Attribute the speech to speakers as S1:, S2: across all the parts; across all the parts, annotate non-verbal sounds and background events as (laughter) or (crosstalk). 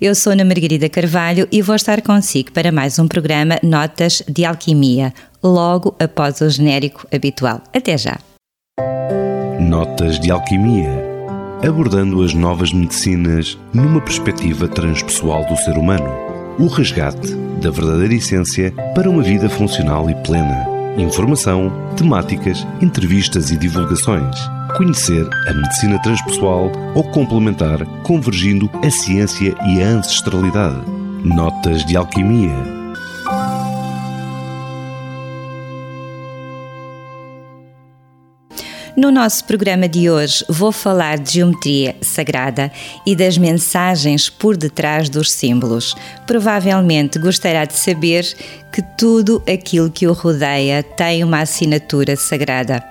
S1: Eu sou Ana Margarida Carvalho e vou estar consigo para mais um programa Notas de Alquimia, logo após o genérico habitual. Até já!
S2: Notas de Alquimia abordando as novas medicinas numa perspectiva transpessoal do ser humano. O resgate da verdadeira essência para uma vida funcional e plena. Informação, temáticas, entrevistas e divulgações. Conhecer a medicina transpessoal ou complementar, convergindo a ciência e a ancestralidade. Notas de alquimia
S1: No nosso programa de hoje vou falar de geometria sagrada e das mensagens por detrás dos símbolos. Provavelmente gostará de saber que tudo aquilo que o rodeia tem uma assinatura sagrada.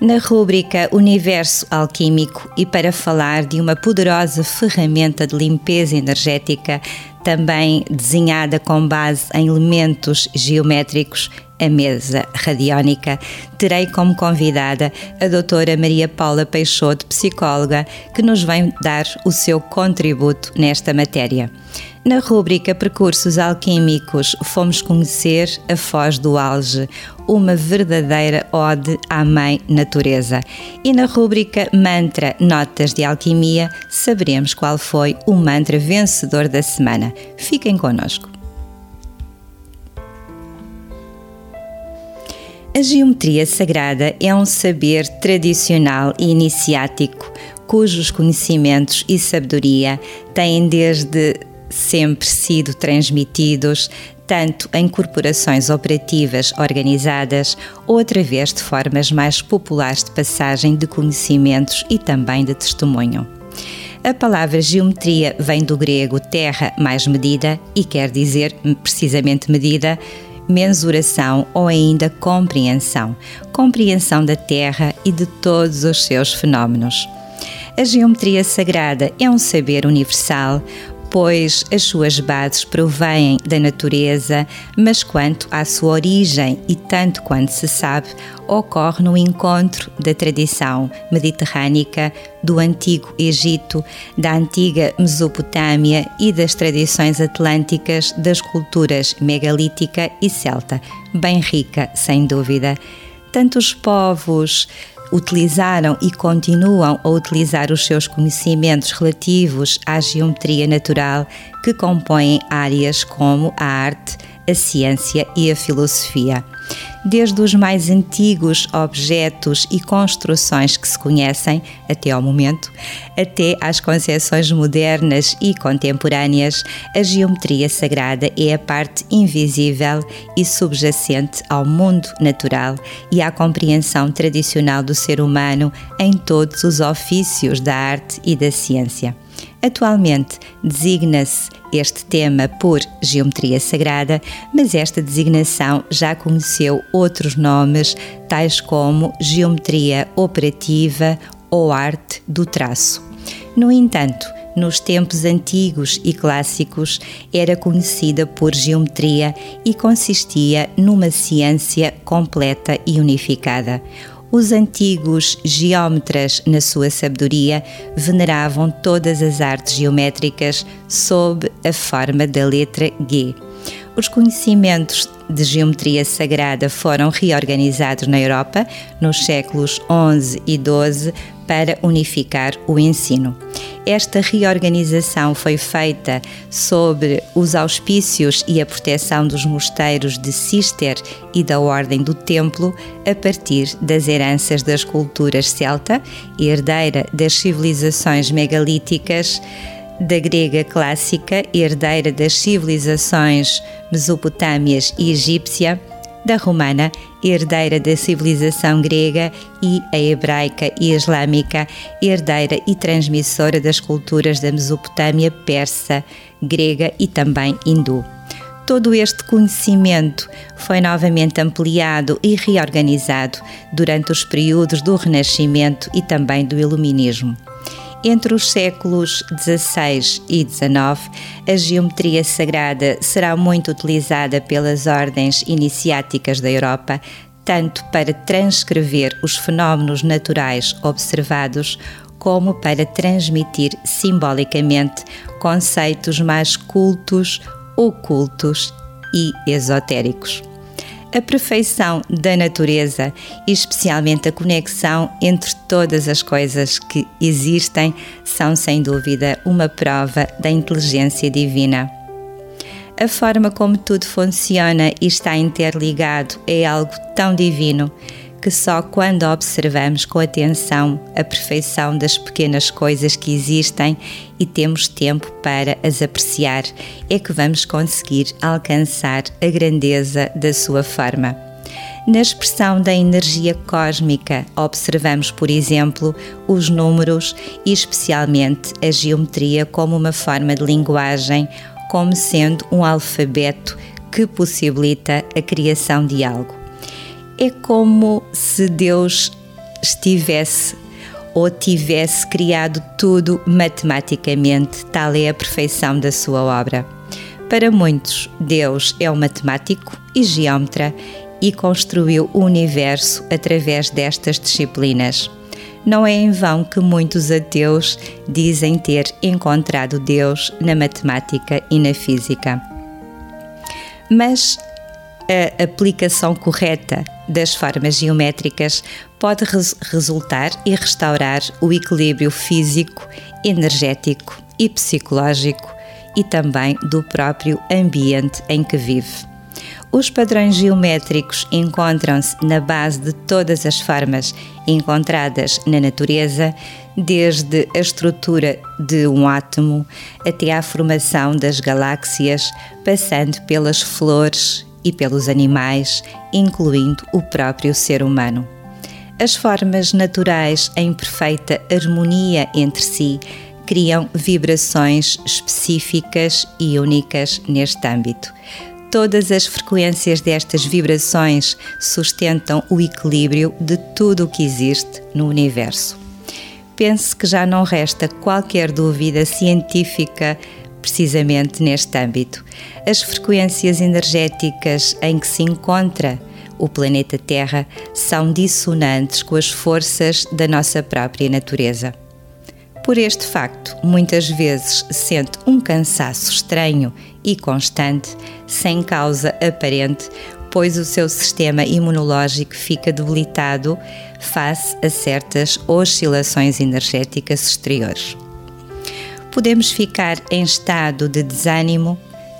S1: Na rúbrica Universo Alquímico e para falar de uma poderosa ferramenta de limpeza energética, também desenhada com base em elementos geométricos a mesa radiónica, terei como convidada a doutora Maria Paula Peixoto, psicóloga, que nos vem dar o seu contributo nesta matéria. Na rúbrica Percursos Alquímicos, fomos conhecer a Foz do Alge, uma verdadeira ode à Mãe Natureza. E na rúbrica Mantra Notas de Alquimia, saberemos qual foi o mantra vencedor da semana. Fiquem connosco. A geometria sagrada é um saber tradicional e iniciático, cujos conhecimentos e sabedoria têm desde sempre sido transmitidos tanto em corporações operativas organizadas ou através de formas mais populares de passagem de conhecimentos e também de testemunho. A palavra geometria vem do grego terra mais medida e quer dizer precisamente medida mensuração ou ainda compreensão, compreensão da Terra e de todos os seus fenómenos. A geometria sagrada é um saber universal, pois as suas bases provêm da natureza, mas quanto à sua origem e tanto quanto se sabe, ocorre no encontro da tradição mediterrânica, do antigo Egito, da antiga Mesopotâmia e das tradições atlânticas das culturas megalítica e celta, bem rica, sem dúvida. Tantos povos utilizaram e continuam a utilizar os seus conhecimentos relativos à geometria natural que compõem áreas como a arte, a ciência e a filosofia desde os mais antigos objetos e construções que se conhecem até ao momento, até às concepções modernas e contemporâneas, a geometria sagrada é a parte invisível e subjacente ao mundo natural e à compreensão tradicional do ser humano em todos os ofícios da arte e da ciência. Atualmente designa-se este tema por geometria sagrada, mas esta designação já conheceu outros nomes, tais como geometria operativa ou arte do traço. No entanto, nos tempos antigos e clássicos, era conhecida por geometria e consistia numa ciência completa e unificada. Os antigos geómetras, na sua sabedoria, veneravam todas as artes geométricas sob a forma da letra G. Os conhecimentos de geometria sagrada foram reorganizados na Europa nos séculos XI e XII para unificar o ensino. Esta reorganização foi feita sob os auspícios e a proteção dos mosteiros de Cister e da Ordem do Templo, a partir das heranças das culturas celta, herdeira das civilizações megalíticas, da grega clássica, herdeira das civilizações mesopotâmias e egípcia, da romana, herdeira da civilização grega, e a hebraica e islâmica, herdeira e transmissora das culturas da Mesopotâmia persa, grega e também hindu. Todo este conhecimento foi novamente ampliado e reorganizado durante os períodos do Renascimento e também do Iluminismo. Entre os séculos XVI e XIX, a geometria sagrada será muito utilizada pelas ordens iniciáticas da Europa, tanto para transcrever os fenómenos naturais observados, como para transmitir simbolicamente conceitos mais cultos, ocultos e esotéricos. A perfeição da natureza e, especialmente, a conexão entre todas as coisas que existem, são sem dúvida uma prova da inteligência divina. A forma como tudo funciona e está interligado é algo tão divino que só quando observamos com atenção a perfeição das pequenas coisas que existem e temos tempo para as apreciar é que vamos conseguir alcançar a grandeza da sua forma. Na expressão da energia cósmica, observamos, por exemplo, os números e, especialmente, a geometria como uma forma de linguagem, como sendo um alfabeto que possibilita a criação de algo é como se Deus estivesse ou tivesse criado tudo matematicamente, tal é a perfeição da sua obra. Para muitos, Deus é um matemático e geómetra e construiu o universo através destas disciplinas. Não é em vão que muitos ateus dizem ter encontrado Deus na matemática e na física. Mas a aplicação correta das formas geométricas pode res resultar e restaurar o equilíbrio físico, energético e psicológico e também do próprio ambiente em que vive. Os padrões geométricos encontram-se na base de todas as formas encontradas na natureza, desde a estrutura de um átomo até à formação das galáxias, passando pelas flores e pelos animais, incluindo o próprio ser humano. As formas naturais em perfeita harmonia entre si criam vibrações específicas e únicas neste âmbito. Todas as frequências destas vibrações sustentam o equilíbrio de tudo o que existe no universo. Pense que já não resta qualquer dúvida científica precisamente neste âmbito. As frequências energéticas em que se encontra o planeta Terra são dissonantes com as forças da nossa própria natureza. Por este facto, muitas vezes sente um cansaço estranho e constante, sem causa aparente, pois o seu sistema imunológico fica debilitado face a certas oscilações energéticas exteriores podemos ficar em estado de desânimo,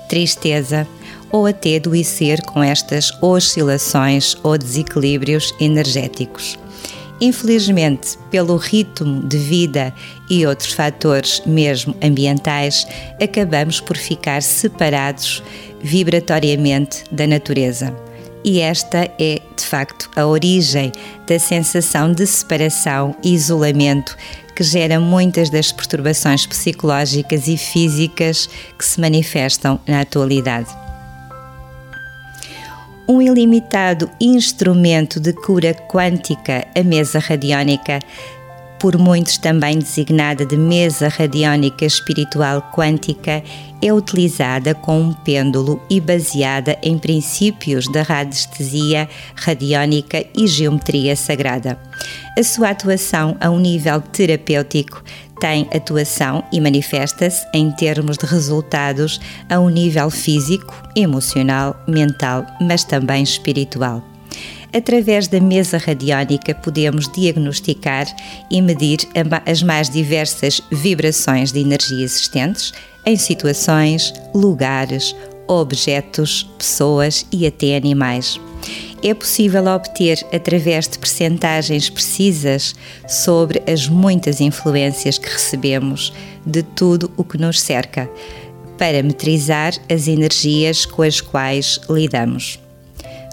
S1: tristeza ou até adoecer com estas oscilações ou desequilíbrios energéticos. Infelizmente, pelo ritmo de vida e outros fatores, mesmo ambientais, acabamos por ficar separados vibratoriamente da natureza. E esta é, de facto, a origem da sensação de separação e isolamento que gera muitas das perturbações psicológicas e físicas que se manifestam na atualidade. Um ilimitado instrumento de cura quântica, a mesa radiónica, por muitos também designada de mesa radiónica espiritual quântica, é utilizada com um pêndulo e baseada em princípios da radiestesia radiónica e geometria sagrada. A sua atuação a um nível terapêutico tem atuação e manifesta-se em termos de resultados a um nível físico, emocional, mental, mas também espiritual. Através da mesa radiónica podemos diagnosticar e medir as mais diversas vibrações de energia existentes em situações, lugares, objetos, pessoas e até animais. É possível obter, através de percentagens precisas sobre as muitas influências que recebemos de tudo o que nos cerca, para metrizar as energias com as quais lidamos.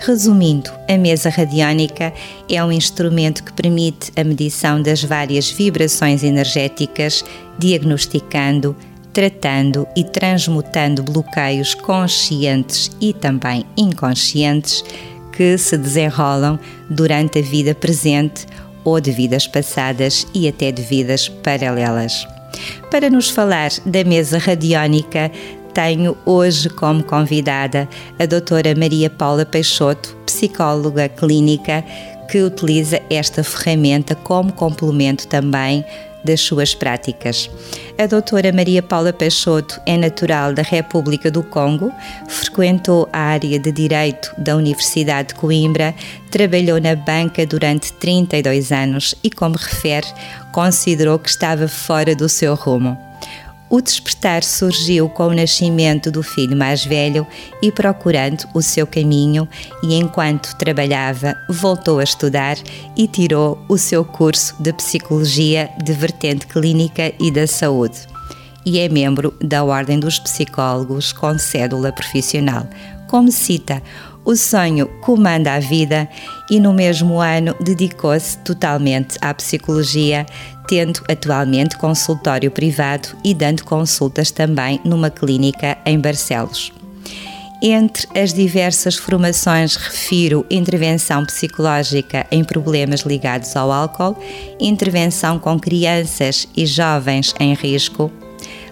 S1: Resumindo, a mesa radiónica é um instrumento que permite a medição das várias vibrações energéticas, diagnosticando, tratando e transmutando bloqueios conscientes e também inconscientes que se desenrolam durante a vida presente ou de vidas passadas e até de vidas paralelas. Para nos falar da mesa radiónica, tenho hoje como convidada a doutora Maria Paula Peixoto, psicóloga clínica, que utiliza esta ferramenta como complemento também das suas práticas. A doutora Maria Paula Peixoto é natural da República do Congo, frequentou a área de Direito da Universidade de Coimbra, trabalhou na banca durante 32 anos e, como refere, considerou que estava fora do seu rumo. O despertar surgiu com o nascimento do filho mais velho e procurando o seu caminho, e enquanto trabalhava, voltou a estudar e tirou o seu curso de psicologia de vertente clínica e da saúde. E é membro da Ordem dos Psicólogos com cédula profissional. Como cita, o sonho comanda a vida e no mesmo ano dedicou-se totalmente à psicologia, tendo atualmente consultório privado e dando consultas também numa clínica em Barcelos. Entre as diversas formações, refiro intervenção psicológica em problemas ligados ao álcool, intervenção com crianças e jovens em risco,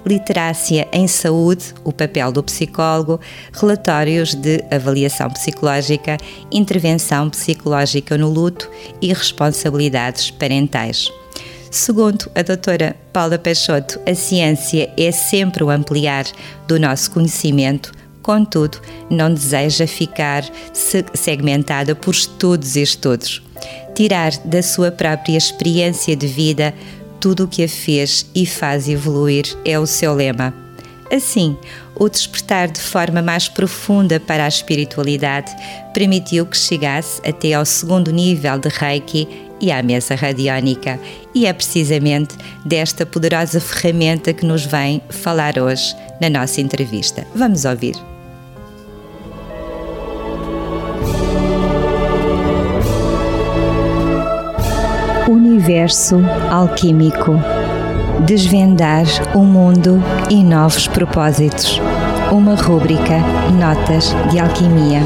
S1: Literácia em Saúde, o papel do psicólogo, relatórios de avaliação psicológica, intervenção psicológica no luto e responsabilidades parentais. Segundo a doutora Paula Peixoto, a ciência é sempre o ampliar do nosso conhecimento, contudo, não deseja ficar segmentada por estudos e estudos. Tirar da sua própria experiência de vida tudo o que a fez e faz evoluir é o seu lema. Assim, o despertar de forma mais profunda para a espiritualidade permitiu que chegasse até ao segundo nível de Reiki e à mesa radiónica, e é precisamente desta poderosa ferramenta que nos vem falar hoje na nossa entrevista. Vamos ouvir. Universo Alquímico Desvendar o mundo e novos propósitos. Uma rúbrica Notas de Alquimia.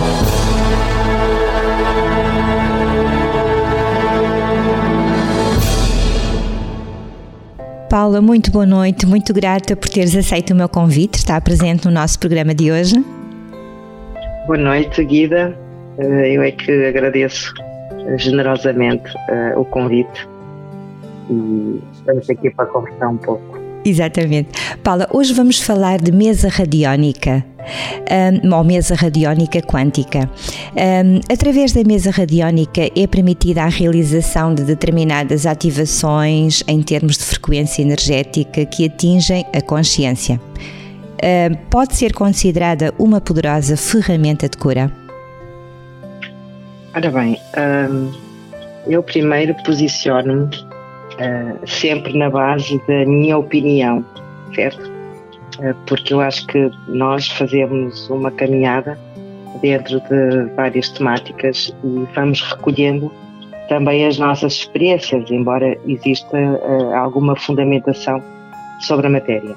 S1: Paula, muito boa noite, muito grata por teres aceito o meu convite, estar presente no nosso programa de hoje.
S3: Boa noite, Guida. Eh, eu é que agradeço generosamente uh, o convite e estamos aqui para conversar um pouco.
S1: Exatamente. Paula, hoje vamos falar de mesa radiónica. Um, ou mesa radiónica quântica. Um, através da mesa radiónica é permitida a realização de determinadas ativações em termos de frequência energética que atingem a consciência. Um, pode ser considerada uma poderosa ferramenta de cura?
S3: Ora bem, eu primeiro posiciono-me uh, sempre na base da minha opinião, certo? Uh, porque eu acho que nós fazemos uma caminhada dentro de várias temáticas e vamos recolhendo também as nossas experiências, embora exista uh, alguma fundamentação sobre a matéria.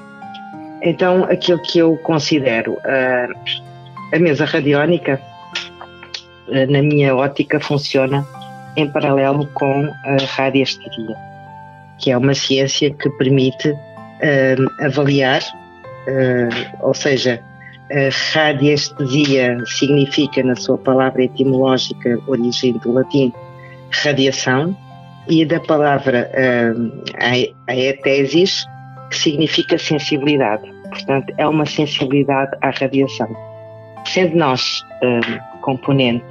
S3: Então, aquilo que eu considero a mesa radiónica na minha ótica, funciona em paralelo com a radiestesia, que é uma ciência que permite uh, avaliar, uh, ou seja, a radiestesia significa, na sua palavra etimológica, origem do latim, radiação, e da palavra uh, aetesis, que significa sensibilidade. Portanto, é uma sensibilidade à radiação. Sendo nós componente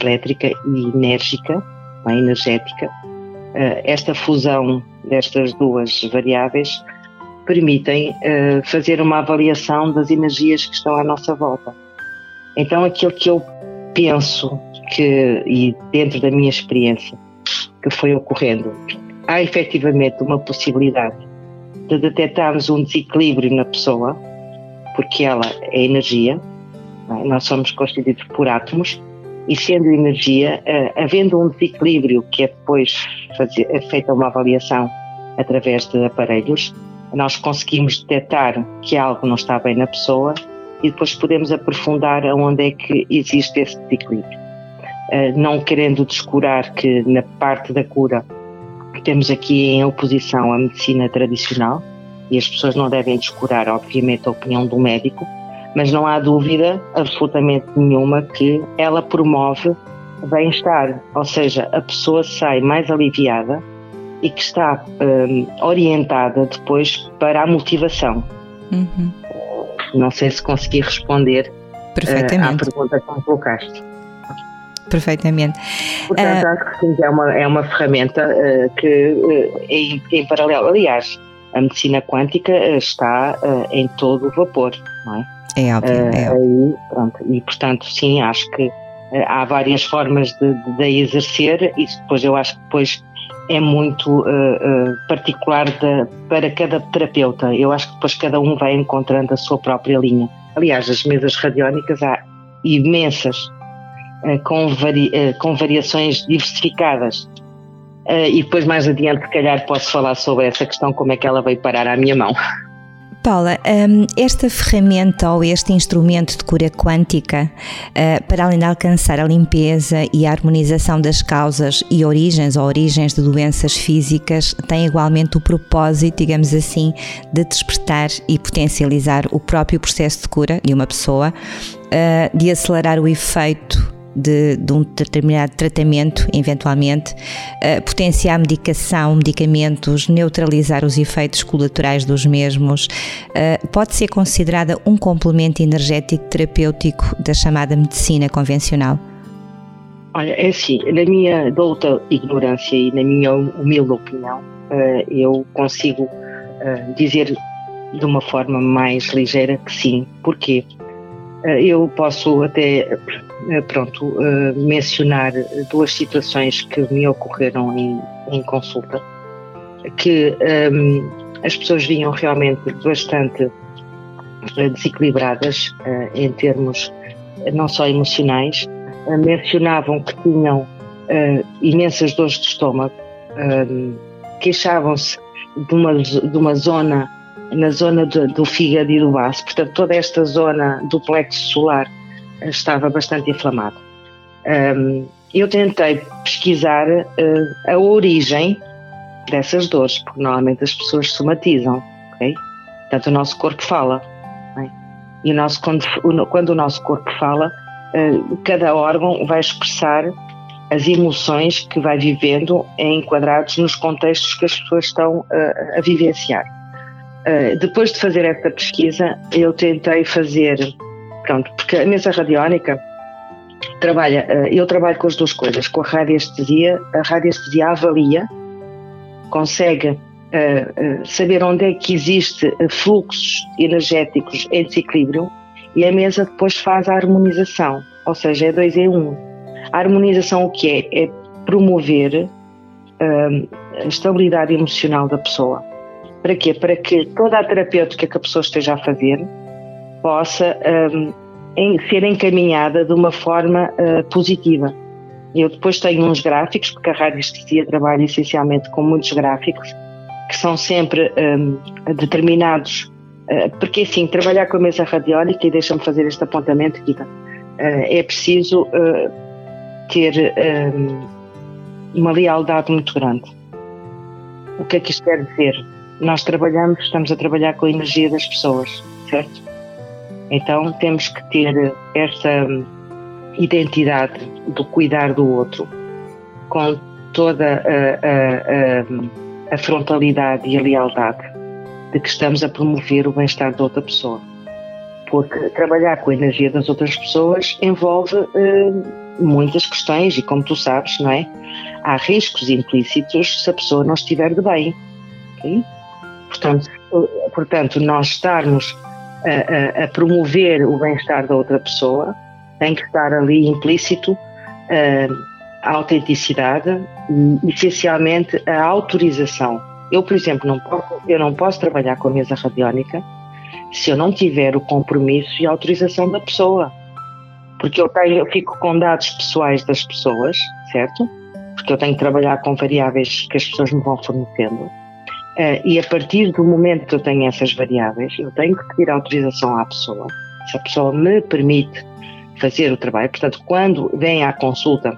S3: elétrica e enérgica, é, energética. Uh, esta fusão destas duas variáveis permitem uh, fazer uma avaliação das energias que estão à nossa volta. Então, aquilo que eu penso que, e dentro da minha experiência, que foi ocorrendo, há efetivamente uma possibilidade de detectarmos um desequilíbrio na pessoa, porque ela é energia, é? Nós somos constituídos por átomos e sendo energia, uh, havendo um desequilíbrio que é depois fazer, é feita uma avaliação através de aparelhos, nós conseguimos detectar que algo não está bem na pessoa e depois podemos aprofundar aonde é que existe esse desequilíbrio. Uh, não querendo descurar que na parte da cura temos aqui em oposição à medicina tradicional e as pessoas não devem descurar, obviamente, a opinião do médico, mas não há dúvida absolutamente nenhuma que ela promove bem-estar, ou seja, a pessoa sai mais aliviada e que está um, orientada depois para a motivação. Uhum. Não sei se consegui responder uh, à pergunta que me colocaste.
S1: Perfeitamente.
S3: Portanto, uh, acho que sim, é uma, é uma ferramenta uh, que em, em paralelo, aliás, a medicina quântica está em todo o vapor, não é?
S1: É óbvio, é óbvio.
S3: Aí, pronto, e portanto, sim, acho que há várias formas de, de, de exercer e depois eu acho que depois é muito uh, uh, particular de, para cada terapeuta. Eu acho que depois cada um vai encontrando a sua própria linha. Aliás, as mesas radiónicas há imensas, uh, com, vari, com variações diversificadas. E depois, mais adiante, se calhar, posso falar sobre essa questão, como é que ela veio parar à minha mão.
S1: Paula, hum, esta ferramenta ou este instrumento de cura quântica, eh, para além de alcançar a limpeza e a harmonização das causas e origens ou origens de doenças físicas, tem igualmente o propósito, digamos assim, de despertar e potencializar o próprio processo de cura de uma pessoa, eh, de acelerar o efeito de, de, um determinado tratamento, eventualmente, uh, potenciar a medicação, medicamentos, neutralizar os efeitos colaterais dos mesmos, uh, pode ser considerada um complemento energético terapêutico da chamada medicina convencional?
S3: Olha, é assim, na minha douta ignorância e na minha humilde opinião, uh, eu consigo dizer de uma forma mais ligeira que sim. Porquê? Eu posso até eh, pronto, eh, mencionar duas situações que me ocorreram em, em consulta, que um, ehm, as pessoas vinham realmente bastante eh, desequilibradas em termos não só emocionais, mencionavam que tinham imensas dores de estômago, ehm, queixavam-se de uma, de uma zona, na zona do, do fígado e do baço, portanto toda esta zona do plexo solar estava bastante inflamado. Um, eu tentei pesquisar uh, a origem dessas dores, porque normalmente as pessoas somatizam, ok? Portanto, o nosso corpo fala. É? E o nosso, quando, quando o nosso corpo fala, uh, cada órgão vai expressar as emoções que vai vivendo enquadrados nos contextos que as pessoas estão uh, a vivenciar. Uh, depois de fazer esta pesquisa, eu tentei fazer Pronto, porque a mesa radiónica trabalha, eh, eu trabalho com as duas coisas, com a radiestesia, a radiestesia avalia, consegue uh, saber onde é que existe fluxos energéticos em desequilíbrio e a mesa depois faz a harmonização, ou seja, é dois em um. A harmonização o que é? É promover a estabilidade emocional da pessoa. Para quê? Para que toda a terapêutica que a pessoa esteja a fazer possa um, em, ser encaminhada de uma forma uh, positiva. Eu depois tenho uns gráficos, porque a radiestesia trabalha essencialmente com muitos gráficos, que são sempre um, determinados, uh, porque assim, trabalhar com a mesa radiónica, e deixa-me fazer este apontamento, Kika, uh, é preciso ter um, uma lealdade muito grande. O que é que isto quer dizer? Nós trabalhamos, estamos a trabalhar com a energia das pessoas, certo? Então temos que ter esta identidade do cuidar do outro com toda a, a, a, a frontalidade e a lealdade de que estamos a promover o bem-estar da outra pessoa. Porque trabalhar com a energia das outras pessoas envolve uh, muitas questões e, como tu sabes, não é? Há riscos implícitos se a pessoa não estiver de bem. Okay? Portanto, portanto, nós estarmos a, a, promover o bem-estar da outra pessoa, tem que estar ali implícito a autenticidade e, essencialmente, a autorização. Eu, por exemplo, não posso, eu não posso trabalhar com a mesa radiónica se eu não tiver o compromisso e a autorização da pessoa. Porque eu, tenho, eu fico com dados pessoais das pessoas, certo? Porque eu tenho que trabalhar com variáveis que as pessoas me vão fornecendo. Uh, e a partir do momento que eu tenho essas variáveis, eu tenho que pedir autorização à pessoa. Se a pessoa me permite fazer o trabalho, portanto, quando vem à consulta,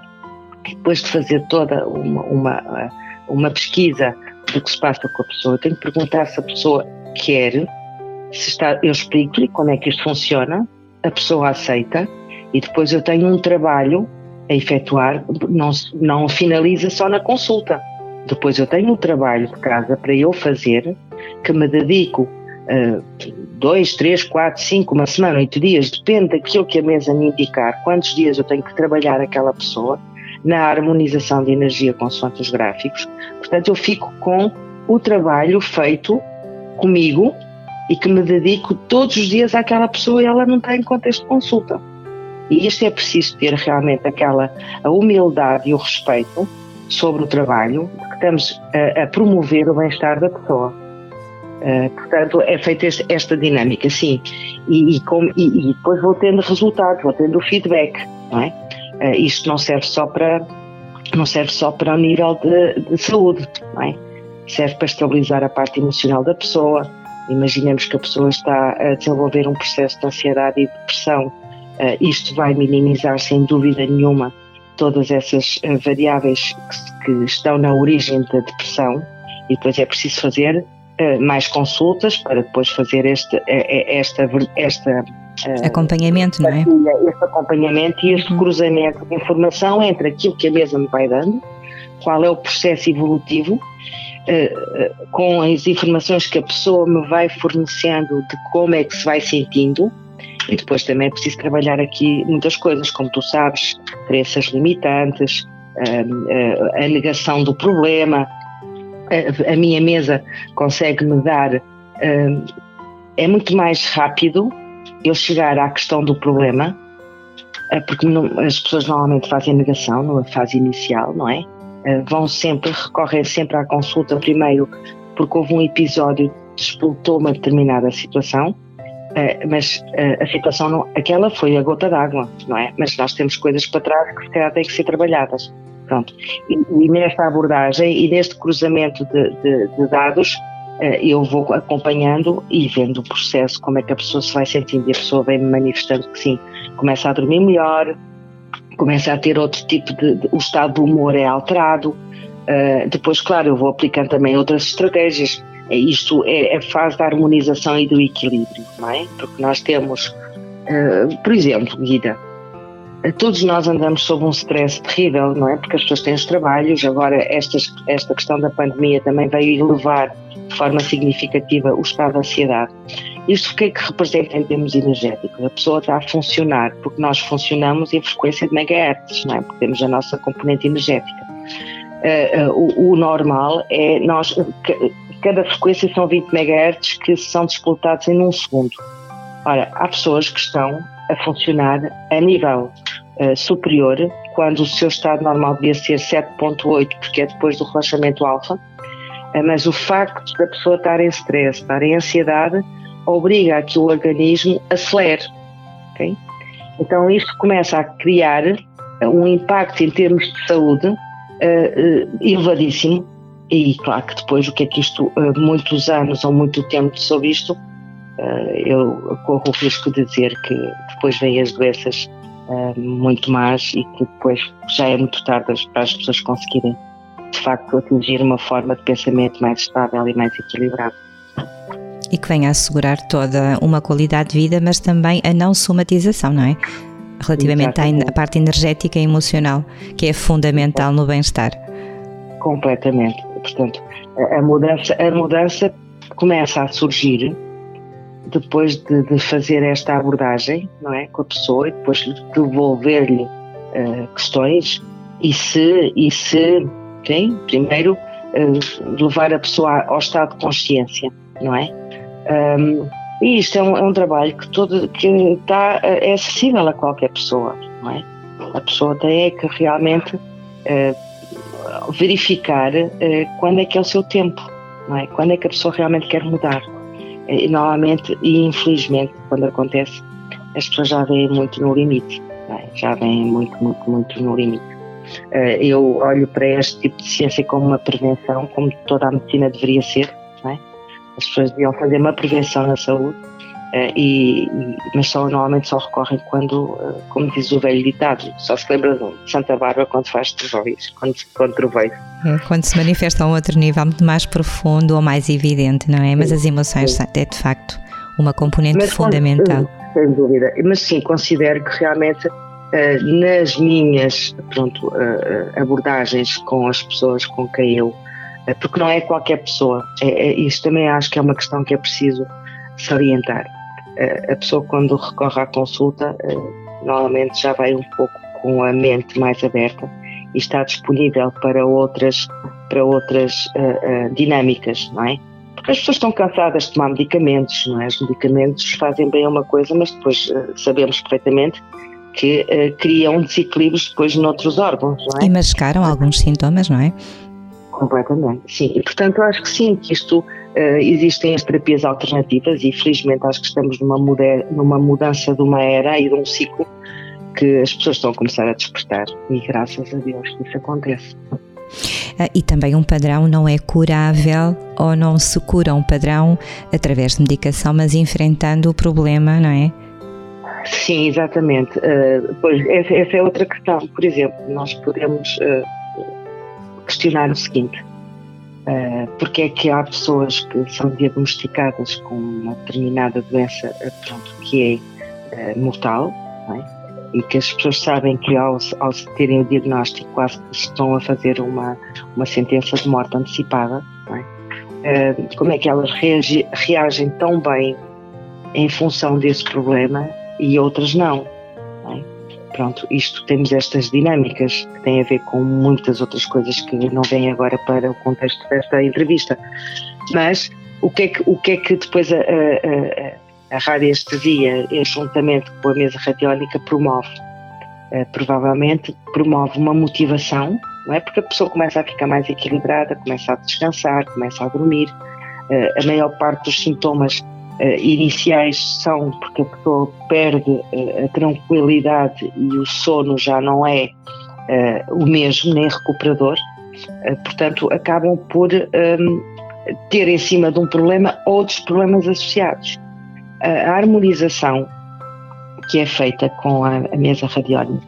S3: depois de fazer toda uma, uma, uma pesquisa do que se passa com a pessoa, eu tenho que perguntar se a pessoa quer, se está, eu explico-lhe como é que isto funciona, a pessoa aceita e depois eu tenho um trabalho a efetuar, não, não finaliza só na consulta Depois eu tenho um trabalho de casa para eu fazer, que me dedico uh, dois, três, quatro, cinco, uma semana, oito dias, depende daquilo que a mesa me indicar, quantos dias eu tenho que trabalhar aquela pessoa na harmonização de energia consoante os gráficos. Portanto, eu fico com o trabalho feito comigo e que me dedico todos os dias àquela pessoa e ela não está em contexto de consulta. E isto é preciso ter realmente aquela a humildade e o respeito sobre o trabalho, que estamos a, a promover o bem-estar da pessoa. Uh, portanto, é feita esta dinâmica, sim. E, e, e, e, depois vou tendo resultados, vou tendo feedback, não é? Uh, isto não serve só para não serve só para o nível de, de saúde, não é? Serve para estabilizar a parte emocional da pessoa. Imaginemos que a pessoa está a desenvolver um processo de ansiedade e depressão. Uh, isto vai minimizar, sem dúvida nenhuma, todas essas uh, variáveis que, que, estão na origem da depressão. E depois é preciso fazer uh, mais consultas para depois fazer este, esta, esta
S1: acompanhamento, não é?
S3: Este acompanhamento e este uhum. cruzamento de informação entre aquilo que a mesa me vai dando, qual é o processo evolutivo, com as informações que a pessoa me vai fornecendo de como é que se vai sentindo, e depois também é preciso trabalhar aqui muitas coisas, como tu sabes, crenças limitantes, uh, a negação do problema. a minha mesa consegue me dar. é muito mais rápido eu chegar à questão do problema, eh, porque não, as pessoas normalmente fazem negação na fase inicial, não é? Eh, vão sempre, recorrem sempre à consulta primeiro porque houve um episódio que explotou uma determinada situação, eh, mas a situação, não, aquela foi a gota d'água, não é? Mas nós temos coisas para trás que têm que ser trabalhadas. Pronto. E, e nesta abordagem e neste cruzamento de, de, de dados, eh, eu vou acompanhando e vendo o processo, como é que a pessoa se vai sentindo e a pessoa vem manifestando que sim, começa a dormir melhor, começa a ter outro tipo de, de o estado do humor é alterado. Depois, claro, eu vou aplicando também outras estratégias. É isto é a fase da harmonização e do equilíbrio, não é? Porque nós temos, uh, por exemplo, Guida, todos nós andamos sob um stress terrível, não é? Porque as pessoas têm os trabalhos, agora estas, esta questão da pandemia também veio elevar de forma significativa o estado de ansiedade. Isto o que é que representa em termos energéticos? A pessoa está a funcionar, porque nós funcionamos em frequência de megahertz, não é? Porque temos a nossa componente energética. Uh, uh, o, o, normal é nós, cada frequência são 20 megahertz que são disputados em um segundo. Ora, há pessoas que estão a funcionar a nível uh, superior, quando o seu estado normal devia ser 7.8, porque é depois do relaxamento alfa, é, mas o facto da pessoa estar em stress, estar em ansiedade, obriga a que o organismo acelere. Okay? Então isto começa a criar um impacto em termos de saúde uh, uh, elevadíssimo e claro que depois o que é que isto, uh, muitos anos ou muito tempo sobre isto, eu corro o risco de dizer que depois vêm as doenças muito más e que depois já é muito tarde para as pessoas conseguirem de facto atingir uma forma de pensamento mais estável e mais equilibrado.
S1: E que venha a assegurar toda uma qualidade de vida, mas também a não somatização, não é? Relativamente à, parte energética e emocional, que é fundamental no bem-estar.
S3: Completamente. Portanto, a mudança, a mudança começa a surgir depois de, de, fazer esta abordagem, não é, com a pessoa e depois devolver-lhe uh, questões e se e se tem primeiro uh, levar a pessoa ao estado de consciência, não é? Um, e isto é um, é um, trabalho que todo que está é acessível a qualquer pessoa, não é? A pessoa tem é que realmente uh, verificar uh, quando é que é o seu tempo, não é? Quando é que a pessoa realmente quer mudar. E, normalmente e infelizmente quando acontece as pessoas já vêm muito no limite, é? já vêm muito muito muito no limite. Eh, eu olho para este tipo de ciência como uma prevenção, como toda a medicina deveria ser. É? As pessoas deviam fazer uma prevenção na saúde, eh, e, mas só, normalmente só recorrem quando, eh, como diz o velho ditado, só se lembra de Santa Bárbara quando faz trovões, quando, quando troveio.
S1: É, quando se manifesta a um outro nível muito mais profundo ou mais evidente, não é? Mas as emoções é de facto uma componente mas, fundamental.
S3: Sem dúvida, mas sim, considero que realmente eh, nas minhas pronto, abordagens com as pessoas com quem eu porque não é qualquer pessoa. É, é, isto também acho que é uma questão que é preciso salientar. A pessoa, quando recorre à consulta, normalmente já vai um pouco com a mente mais aberta e está disponível para outras, para outras uh, uh, dinâmicas, não é? Porque as pessoas estão cansadas de tomar medicamentos, não é? Os medicamentos fazem bem uma coisa, mas depois uh, sabemos perfeitamente que criam desequilíbrios depois noutros órgãos, não é?
S1: E mascaram alguns sintomas, não é?
S3: Completamente, sim. E portanto acho que sim, que isto existem as terapias alternativas e felizmente acho que estamos numa, muda numa mudança de uma era e de um ciclo que as pessoas estão a começar a despertar e graças a Deus que isso acontece.
S1: Ah, e também um padrão não é curável ou não se cura um padrão através de medicação, mas enfrentando o problema, não é?
S3: Sim, exatamente. Uh, pois essa, essa, é outra questão. Por exemplo, nós podemos uh, questionar o seguinte: uh, porque é que há pessoas que são diagnosticadas com uma determinada doença, pronto, que é mortal, não é? e que as pessoas sabem que ao, ao terem o diagnóstico quase que estão a fazer uma, uma sentença de morte antecipada, é? como é que elas reagi, reagem tão bem em função desse problema e outras não? Pronto, isto temos estas dinâmicas que têm a ver com muitas outras coisas que não vêm agora para o contexto desta entrevista. Mas o que é que, o que, é que depois a, a, a a radiestesia, juntamente com a mesa radiónica, promove. Uh, provavelmente promove uma motivação, não é? Porque a pessoa começa a ficar mais equilibrada, começa a descansar, começa a dormir. Uh, a maior parte dos sintomas uh, iniciais são porque a pessoa perde a tranquilidade e o sono já não é o mesmo, nem recuperador. portanto, acabam por um, ter em cima de um problema outros problemas associados a harmonização que é feita com a, a mesa radiónica,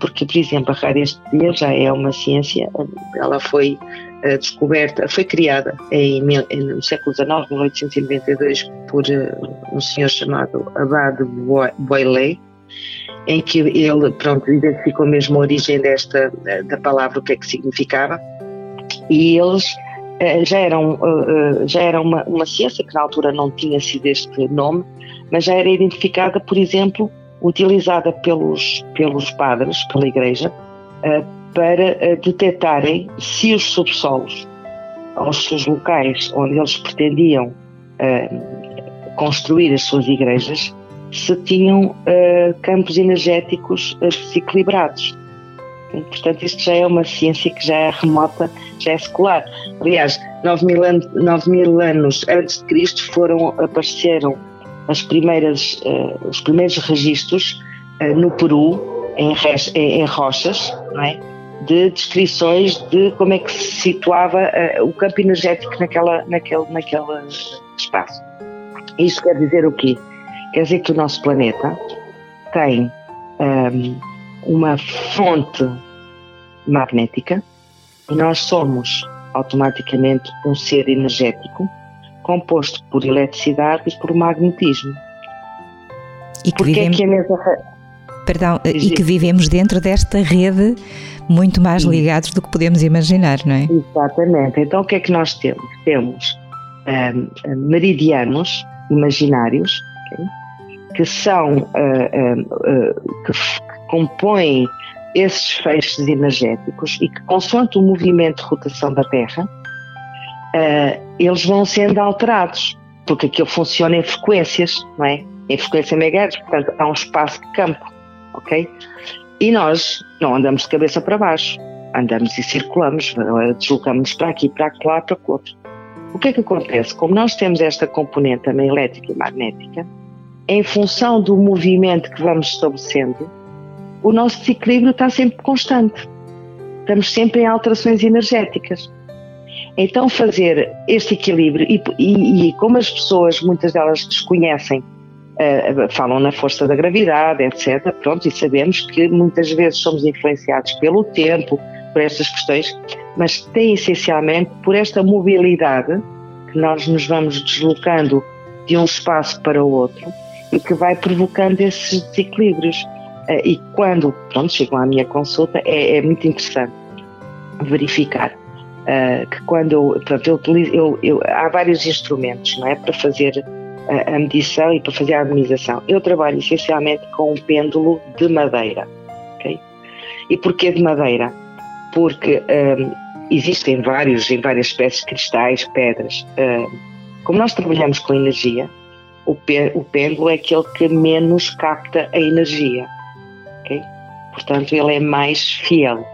S3: porque, por exemplo, a radiestesia já é uma ciência, ela foi uh, descoberta, foi criada em, no século XIX, 1892, por uh, um senhor chamado Abad Boiley, em que ele, pronto, identificou mesmo a origem desta, da palavra, o que é que significava, e eles eh, já era, eh, eh, já era uma, uma ciência que na altura não tinha sido este nome, mas já era identificada, por exemplo, utilizada pelos, pelos padres, pela Igreja, para detectarem se os subsolos, os seus locais onde eles pretendiam construir as suas igrejas, se tinham campos energéticos desequilibrados. Portanto, isto já é uma ciência que já é remota, já é secular. Aliás, 9 mil, anos, 9 mil anos antes de Cristo foram, apareceram as primeiras, uh, os primeiros registros uh, no Peru, em, em, em rochas, é? De descrições de como é que se situava uh, o campo energético naquela, naquele, naquele espaço. Isto quer dizer o quê? Quer dizer que o nosso planeta tem um, ehm, uma fonte magnética e nós somos automaticamente um ser energético composto por eletricidade e por magnetismo.
S1: E que, vivemos, é que a mesa... Perdão, e que vivemos dentro desta rede muito mais ligados do que podemos imaginar, não é?
S3: Exatamente. Então o que é que nós temos? Temos um, meridianos imaginários okay? que são uh, uh, uh, que, compõem esses feixes energéticos e que, consoante o movimento de rotação da Terra, eles vão sendo alterados, porque aquilo funciona em frequências, não é? Em frequência megahertz, portanto, há um espaço de campo, ok? E nós não andamos de cabeça para baixo, andamos e circulamos, deslocamos para aqui, para lá, para outro. O que é que acontece? Como nós temos esta componente também elétrica e magnética, em função do movimento que vamos estabelecendo, o nosso desequilíbrio está sempre constante. Estamos sempre em alterações energéticas. Então, fazer este equilíbrio, e, e, e como as pessoas, muitas delas desconhecem, uh, falam na força da gravidade, etc., pronto, e sabemos que muitas vezes somos influenciados pelo tempo, por estas questões, mas tem essencialmente por esta mobilidade que nós nos vamos deslocando de um espaço para o outro e que vai provocando esses desequilíbrios. Eh, e quando pronto, chegam à minha consulta, é, é muito interessante verificar uh, que quando eu, portanto, eu utilizo, eu, eu, há vários instrumentos não é, para fazer a, a medição e para fazer a harmonização. Eu trabalho essencialmente com um pêndulo de madeira. Okay? E porquê de madeira? Porque um, existem vários, em várias espécies, cristais, pedras. Um, como nós trabalhamos com energia, o, o pêndulo é aquele que menos capta a energia. Okay? Portanto, ele é mais fiel.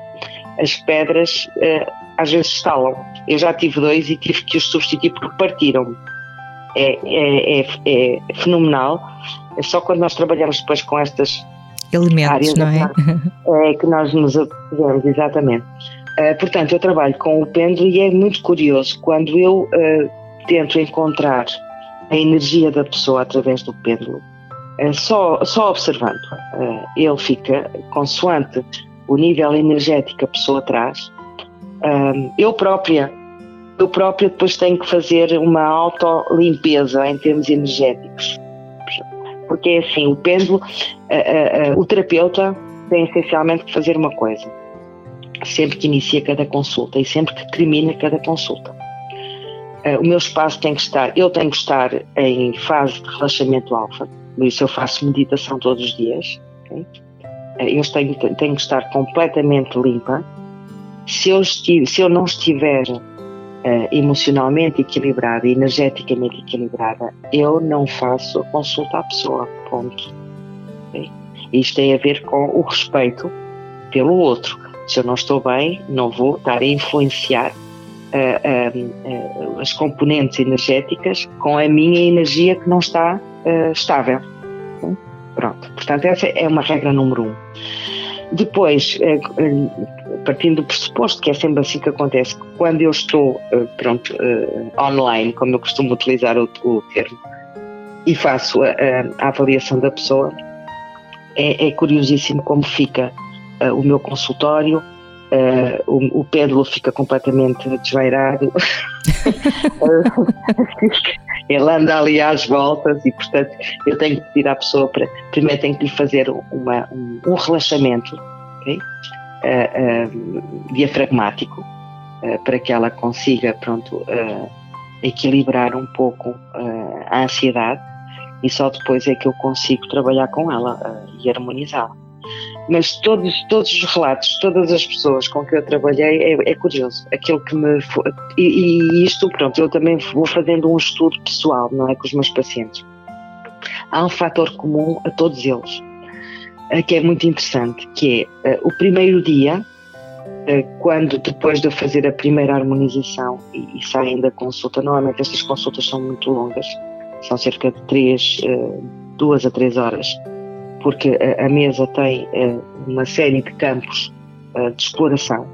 S3: As pedras uh, às vezes estalam. Eu já tive dois e tive que os substituir porque partiram. É, é, é, é, fenomenal. É só quando nós trabalhamos depois com estas
S1: elementos, áreas não
S3: é? é que nós nos apegamos, exatamente. Uh, portanto, eu trabalho com o pêndulo e é muito curioso quando eu uh, tento encontrar a energia da pessoa através do pêndulo, uh, só, só observando, ele fica consoante o nível energético que a pessoa traz, eu própria, eu própria depois tenho que fazer uma auto-limpeza em termos energéticos. Porque é assim, o pêndulo, o terapeuta tem essencialmente que fazer uma coisa, sempre que inicia cada consulta e sempre que termina cada consulta. Uh, o meu espaço tem que estar, eu tenho que estar em fase de relaxamento alfa, por isso eu faço meditação todos os dias. Okay? Uh, eu tenho, tenho que estar completamente limpa, se eu, estiver, se eu não estiver uh, emocionalmente equilibrada, energeticamente equilibrada, eu não faço consulta à pessoa. Ponto. Isto tem a ver com o respeito pelo outro. Se eu não estou bem, não vou estar a influenciar uh, uh, as componentes energéticas com a minha energia que não está estável. Pronto. Portanto, essa é uma regra número um. Depois, partindo do pressuposto que é sempre assim que acontece, quando eu estou, eh, pronto, online, como eu costumo utilizar o, termo, e faço a, a, avaliação da pessoa, é, é curiosíssimo como fica o meu consultório, Uh, o, o pêndulo fica completamente desvairado. (laughs) Ele anda ali às voltas e, portanto, eu tenho que pedir à pessoa para. Primeiro, tenho que lhe fazer uma, um, um relaxamento okay? Uh, diafragmático para que ela consiga, pronto, equilibrar um pouco a ansiedade e só depois é que eu consigo trabalhar com ela e harmonizá-la mas todos, todos os relatos, todas as pessoas com que eu trabalhei é, é curioso. Aquilo que me. E, e, isto, pronto, eu também vou fazendo um estudo pessoal, não é? Com os meus pacientes. Há um fator comum a todos eles, eh, que é muito interessante, que é eh, o primeiro dia, eh, quando depois de eu fazer a primeira harmonização e, e saem da consulta, normalmente estas consultas são muito longas, são cerca de três, duas a três horas porque a, mesa tem eh, uma série de campos eh, de exploração,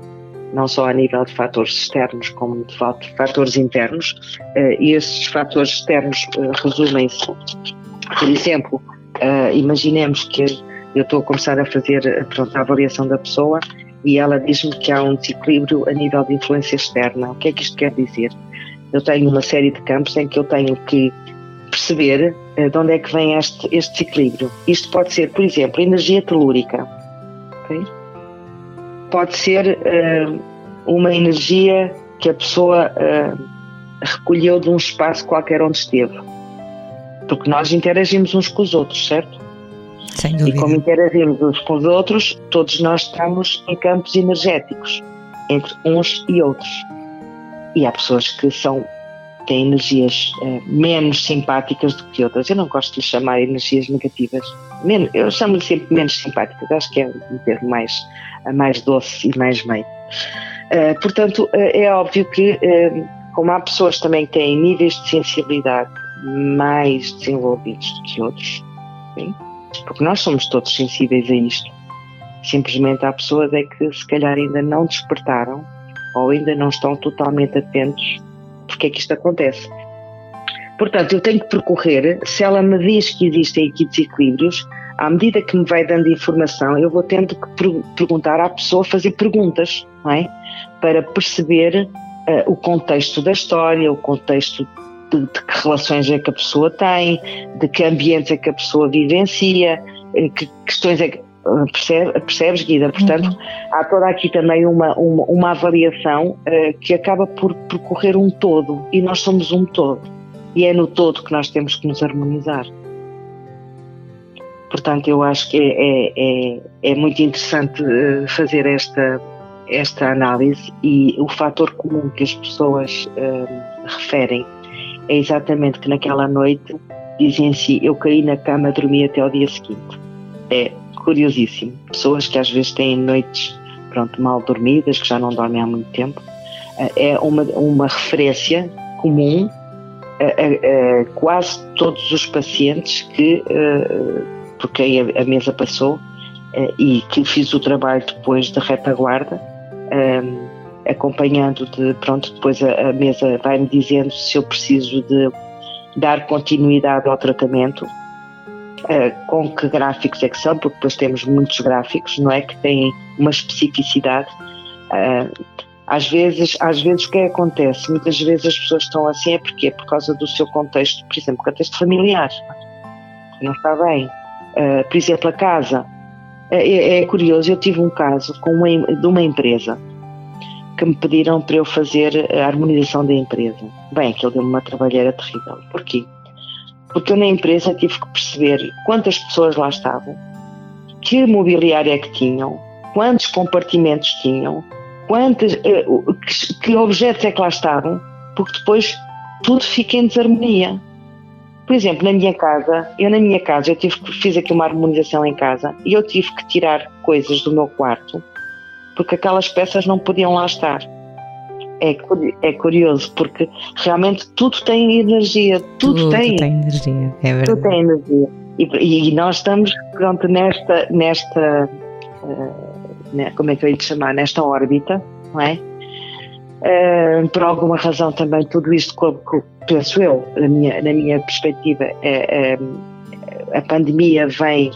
S3: não só a nível de fatores externos, como de fatores internos. Eh, e esses fatores externos resumem-se, por exemplo, imaginemos que eu estou a começar a fazer pronto, a avaliação da pessoa e ela diz-me que há um desequilíbrio a nível de influência externa. O que é que isto quer dizer? Eu tenho uma série de campos em que eu tenho que perceber uh, de onde é que vem este, este desequilíbrio. Isto pode ser, por exemplo, energia telúrica. Okay? Pode ser uh, uma energia que a pessoa uh, recolheu de um espaço qualquer onde esteve. Porque nós interagimos uns com os outros, certo?
S1: Sem dúvida.
S3: E como interagimos uns com os outros, todos nós estamos em campos energéticos, entre uns e outros. E há pessoas que são têm energias uh, menos simpáticas do que outras. Eu não gosto de lhe chamar energias negativas. Menos, eu chamo-lhe sempre menos simpáticas. Acho que é um termo mais, mais doce e mais meio. Uh, portanto, uh, é óbvio que, como há pessoas também que têm níveis de sensibilidade mais desenvolvidos do que outros, sim? Porque nós somos todos sensíveis a isto. Simplesmente há pessoas é que se calhar ainda não despertaram ou ainda não estão totalmente atentos porque é que isto acontece. Portanto, eu tenho que percorrer, se ela me diz que existem aqui desequilíbrios, à medida que me vai dando informação, eu vou tendo que perguntar à pessoa, fazer perguntas, não é? Para perceber uh, o contexto da história, o contexto de, de, que relações é que a pessoa tem, de que ambientes é que a pessoa vivencia, eh, que questões é que. Percebe, percebes, Guida? Portanto, uhum. há toda aqui também uma, uma, uma avaliação uh, que acaba por percorrer um todo e nós somos um todo e é no todo que nós temos que nos harmonizar. Portanto, eu acho que é, é, é muito interessante fazer esta, esta análise e o fator comum que as pessoas uh, referem é exatamente que naquela noite dizem assim, eu caí na cama, dormi até ao dia seguinte. É curiosíssimo. Pessoas que às vezes têm noites pronto, mal dormidas, que já não dormem há muito tempo, é uma, uma referência comum a, a, a quase todos os pacientes que uh, por quem a, mesa passou uh, e que fiz o trabalho depois da retaguarda, um, acompanhando de pronto, depois a, a mesa vai-me dizendo se eu preciso de dar continuidade ao tratamento Uh, com que gráficos é que são, porque depois temos muitos gráficos, não é? Que têm uma especificidade. Uh, às vezes, às vezes o é que acontece? Muitas vezes as pessoas estão assim é porque é por causa do seu contexto, por exemplo, contexto familiar, não está bem. Uh, por exemplo, a casa. É, é, curioso, eu tive um caso com uma, de uma empresa que me pediram para eu fazer a harmonização da empresa. Bem, aquilo deu-me uma trabalheira terrível. Porquê? porque eu na empresa tive que perceber quantas pessoas lá estavam, que mobiliário é que tinham, quantos compartimentos tinham, quantas, eh, que, que objetos é que lá estavam, porque depois tudo fica em desarmonia. Por exemplo, na minha casa, eu na minha casa, eu tive, fiz aqui uma harmonização em casa e eu tive que tirar coisas do meu quarto porque aquelas peças não podiam lá estar é, é curioso, porque realmente tudo tem energia, tudo,
S1: tudo
S3: tem.
S1: tem energia, é verdade.
S3: Tudo tem energia. E, e nós estamos, pronto, nesta, nesta uh, como é que eu ia te chamar, nesta órbita, não é? Uh, por alguma razão também tudo isto, penso eu, na minha, na minha perspectiva, é, é, a pandemia vem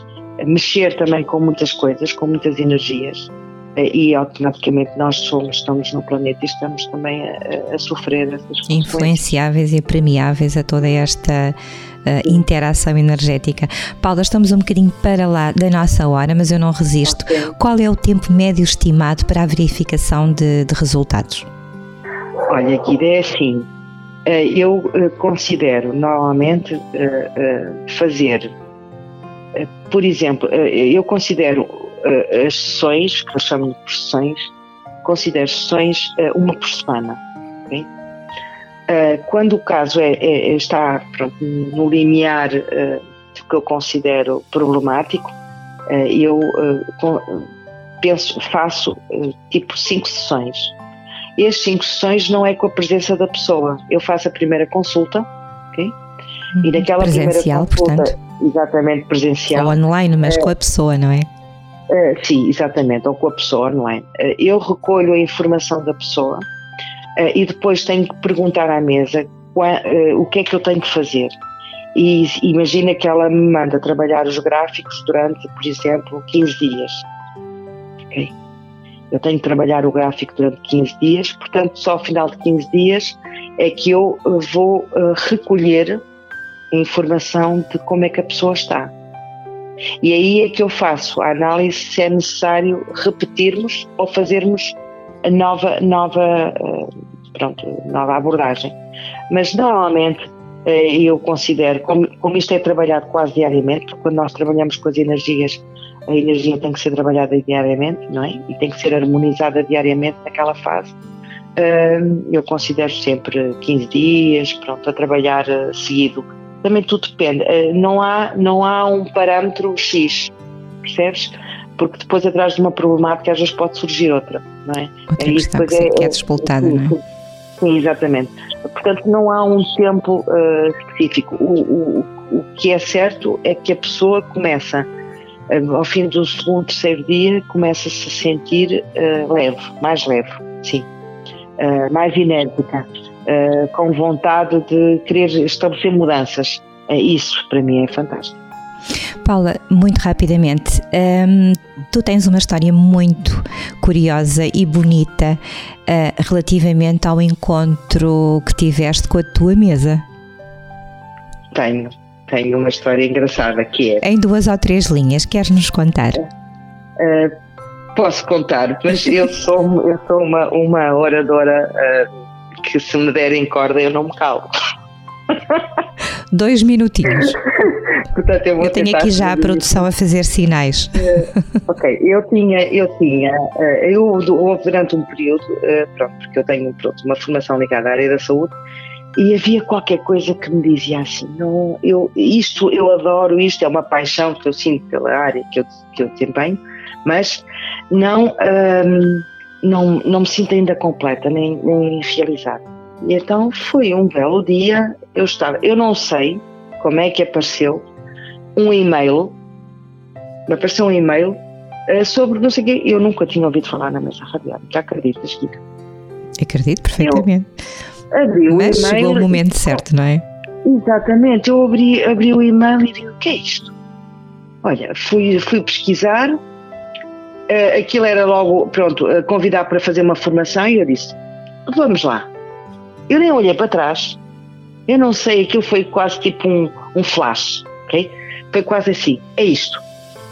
S3: mexer também com muitas coisas, com muitas energias e automaticamente nós somos, estamos no planeta e estamos também a, a sofrer essas
S1: Influenciáveis e premiáveis a toda esta uh, interação energética. Paula, estamos um bocadinho para lá da nossa hora, mas eu não resisto. Okay. Qual é o tempo médio estimado para a verificação de, de resultados?
S3: Olha, aqui é assim. Eh, eu eh, considero normalmente fazer, por exemplo, eu considero uh, as sessões, que nós chamamos de sessões, considero sessões uh, uma por semana. Okay? Uh, quando o caso é, é, é está pronto, no limiar que eu considero problemático, eu penso, faço tipo cinco sessões. E as cinco sessões não é com a presença da pessoa. Eu faço a primeira consulta, ok?
S1: E naquela presencial, primeira consulta, portanto.
S3: exatamente presencial.
S1: Ou online, mas é, com a pessoa, não é?
S3: Uh, sim, exatamente, ou com a pessoa, não é? Uh, eu recolho a informação da pessoa uh, e depois tenho que perguntar à mesa o que é que eu tenho que fazer. E imagina que ela me manda trabalhar os gráficos durante, por exemplo, 15 dias. Okay? Eu tenho que trabalhar o gráfico durante 15 dias, portanto, só ao final de 15 dias é que eu vou recolher a informação de como é que a pessoa está. E aí é que eu faço a análise se é necessário repetirmos ou fazermos a nova, nova, eh, pronto, nova abordagem. Mas normalmente eh, eu considero, como, isto é trabalhado quase diariamente, quando nós trabalhamos com as energias, a energia tem que ser trabalhada diariamente, não é? E tem que ser harmonizada diariamente naquela fase. Eh, eu considero sempre 15 dias, pronto, a trabalhar seguido também tudo depende. Eh, não há, não há um parâmetro X, percebes? Porque depois atrás de uma problemática às vezes pode surgir outra, não é?
S1: Outra questão que, é, que é disputada, não é?
S3: Sim, exatamente. Portanto, não há um tempo uh, específico. O, o, o que é certo é que a pessoa começa, uh, ao fim do segundo, terceiro dia, começa-se a sentir uh, leve, mais leve, sim, mais enérgica uh, com vontade de querer estabelecer mudanças. Uh, isso para mim é fantástico.
S1: Paula, muito rapidamente, um, tu tens uma história muito curiosa e bonita uh, relativamente ao encontro que tiveste com a tua mesa.
S3: Tenho, tenho uma história engraçada que é.
S1: Em duas ou três linhas, queres nos contar?
S3: Uh, posso contar, mas eu sou, eu sou uma, uma oradora uh, que se me derem corda eu não me calo.
S1: Dois minutinhos. Portanto, eu, eu tenho aqui já a produção a fazer sinais.
S3: Uh, ok, eu tinha, eu tinha, uh, eu houve durante um período, uh, pronto, porque eu tenho pronto, uma formação ligada à área da saúde, e havia qualquer coisa que me dizia assim, não, eu, isto eu adoro, isto é uma paixão que eu sinto pela área que eu, que eu desempenho, mas não, um, não, não me sinto ainda completa, nem, nem realizada. E então foi um belo dia, eu estava, eu não sei como é que apareceu um e-mail, me apareceu um e-mail uh, sobre não sei o quê, eu nunca tinha ouvido falar na mesa radiónica, acreditas, Kika?
S1: Acredito perfeitamente.
S3: Eu abri o
S1: Mas chegou o momento certo, não é?
S3: Exatamente, eu abri, abri o e-mail e vi o que é isto? Olha, fui, fui pesquisar, uh, aquilo era logo, pronto, uh, convidar para fazer uma formação e eu disse, vamos lá. Eu nem olhei para trás, eu não sei, aquilo foi quase tipo um, um flash, ok? Foi quase assim, é isto.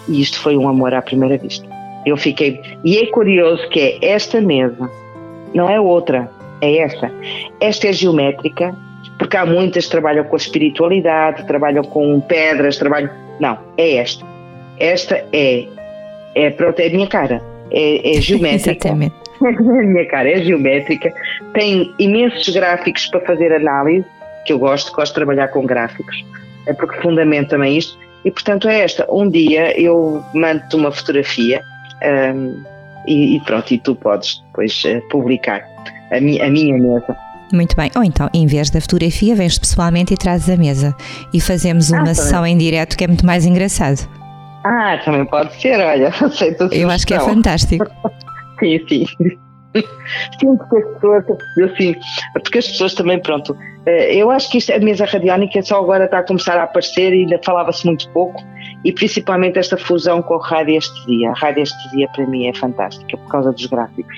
S3: E isto foi um amor à primeira vista. Eu fiquei. E é curioso que é esta mesa, não é outra, é esta. Esta é geométrica, porque há muitas que trabalham com a espiritualidade, trabalham com pedras, trabalham. Não, é esta. Esta é. É, pronto, é a minha cara. É, é (laughs) geométrica.
S1: Exatamente.
S3: É (laughs) a minha cara, é geométrica. Tem imensos gráficos para fazer análise que eu gosto, gosto de trabalhar com gráficos, é porque fundamento também isto, e portanto é esta. Um dia eu mando-te uma fotografia um, e, e, pronto, e tu podes depois uh, publicar a, mi, a minha mesa.
S1: Muito bem. Ou então, em vez da fotografia, vens pessoalmente e trazes a mesa e fazemos uma ah, sessão em direto que é muito mais engraçado.
S3: Ah, também pode ser, olha, (laughs) aceito
S1: Eu acho que é fantástico. (laughs)
S3: sim, sim. (laughs) Sim, porque as pessoas, assim, porque as pessoas também, pronto, eh, eu acho que isto, a mesa radiónica só agora está a começar a aparecer e ainda falava-se muito pouco, e principalmente esta fusão com a radiestesia. A radiestesia para mim é fantástica por causa dos gráficos.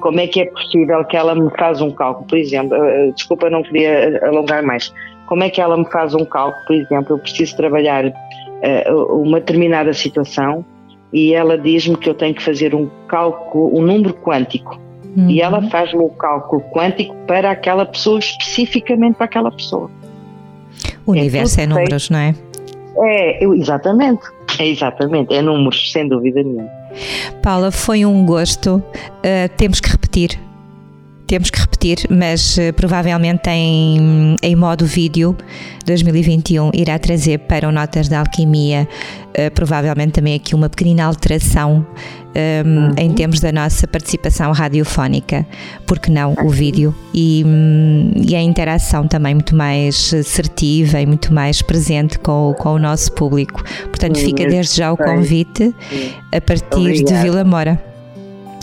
S3: Como é que é possível que ela me faz um cálculo, por exemplo, eh, eh, desculpa, não queria alongar mais, como é que ela me faz um cálculo, por exemplo, eu preciso trabalhar uma determinada situação e ela diz-me que eu tenho que fazer um cálculo, um número quântico. Uhum. E ela faz-me o cálculo quântico para aquela pessoa, especificamente para aquela pessoa.
S1: O é universo é números, feito. não é?
S3: É, exatamente. É exatamente, é números, sem dúvida nenhuma.
S1: Paula, foi um gosto. Uh, temos que repetir temos que repetir, mas uh, provavelmente em, em modo vídeo 2021 irá trazer para o Notas da Alquimia uh, provavelmente também aqui uma pequenina alteração um, uhum. em termos da nossa participação radiofónica, porque não o vídeo e, um, e, a interação também muito mais assertiva e muito mais presente com, com o nosso público. Portanto, fica desde já o convite a partir de Vila Mora.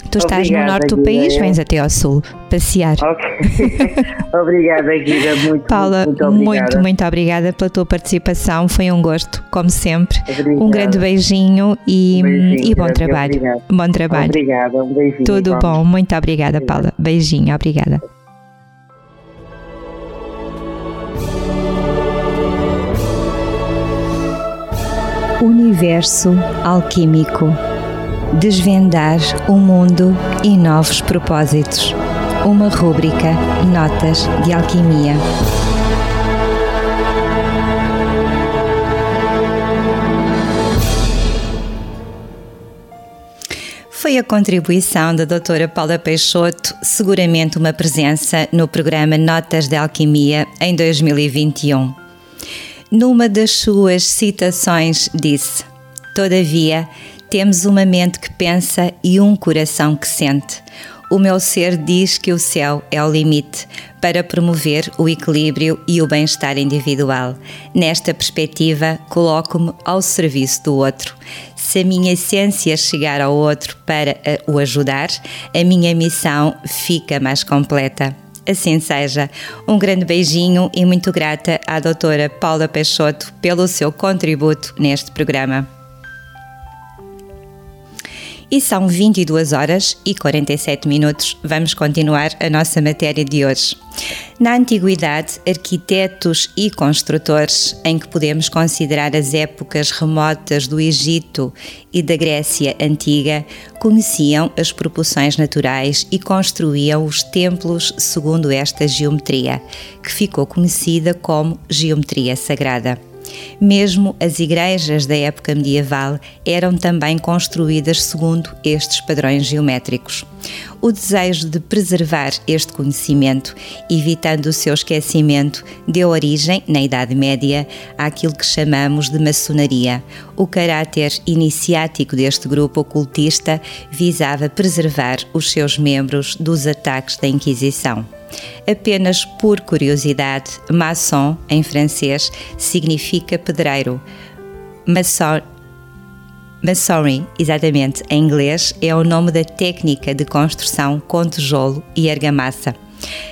S1: Tu estás Obrigada, no norte do país, Guida. vens até ao sul passear. (laughs)
S3: obrigada, Guida. Muito,
S1: Paula, muito, muito, muito, obrigada pela tua participação. Foi um gosto, como sempre. Obrigada. Um grande beijinho e, um beijinho, e bom trabalho. Obrigado. Bom trabalho.
S3: Obrigada, um beijinho.
S1: Tudo vamos. bom. Muito obrigada, Paula. Beijinho, obrigada. Universo Alquímico Desvendar o mundo e novos propósitos. Uma rúbrica Notas de Alquimia. Foi a contribuição da doutora Paula Peixoto, seguramente uma presença no programa Notas de Alquimia em 2021. Numa das suas citações disse: Todavia, temos uma mente que pensa e um coração que sente. O meu ser diz que o céu é o limite para promover o equilíbrio e o bem-estar individual. Nesta perspectiva, coloco-me ao serviço do outro. Se a minha essência chegar ao outro para o ajudar, a minha missão fica mais completa. Assim seja. Um grande beijinho e muito grata à doutora Paula Peixoto pelo seu contributo neste programa. E são 22 horas e 47 minutos. Vamos continuar a nossa matéria de hoje. Na antiguidade, arquitetos e construtores, em que podemos considerar as épocas remotas do Egito e da Grécia antiga, conheciam as proporções naturais e construíam os templos segundo esta geometria, que ficou conhecida como geometria sagrada. Mesmo as igrejas da época medieval eram também construídas segundo estes padrões geométricos. O desejo de preservar este conhecimento, evitando o seu esquecimento, deu origem, na Idade Média, àquilo que chamamos de maçonaria. O caráter iniciático deste grupo ocultista visava preservar os seus membros dos ataques da Inquisição. Apenas por curiosidade, maçon, em francês, significa pedreiro. Maçon, Masonry, exatamente, em inglês, é o nome da técnica de construção com tijolo e argamassa.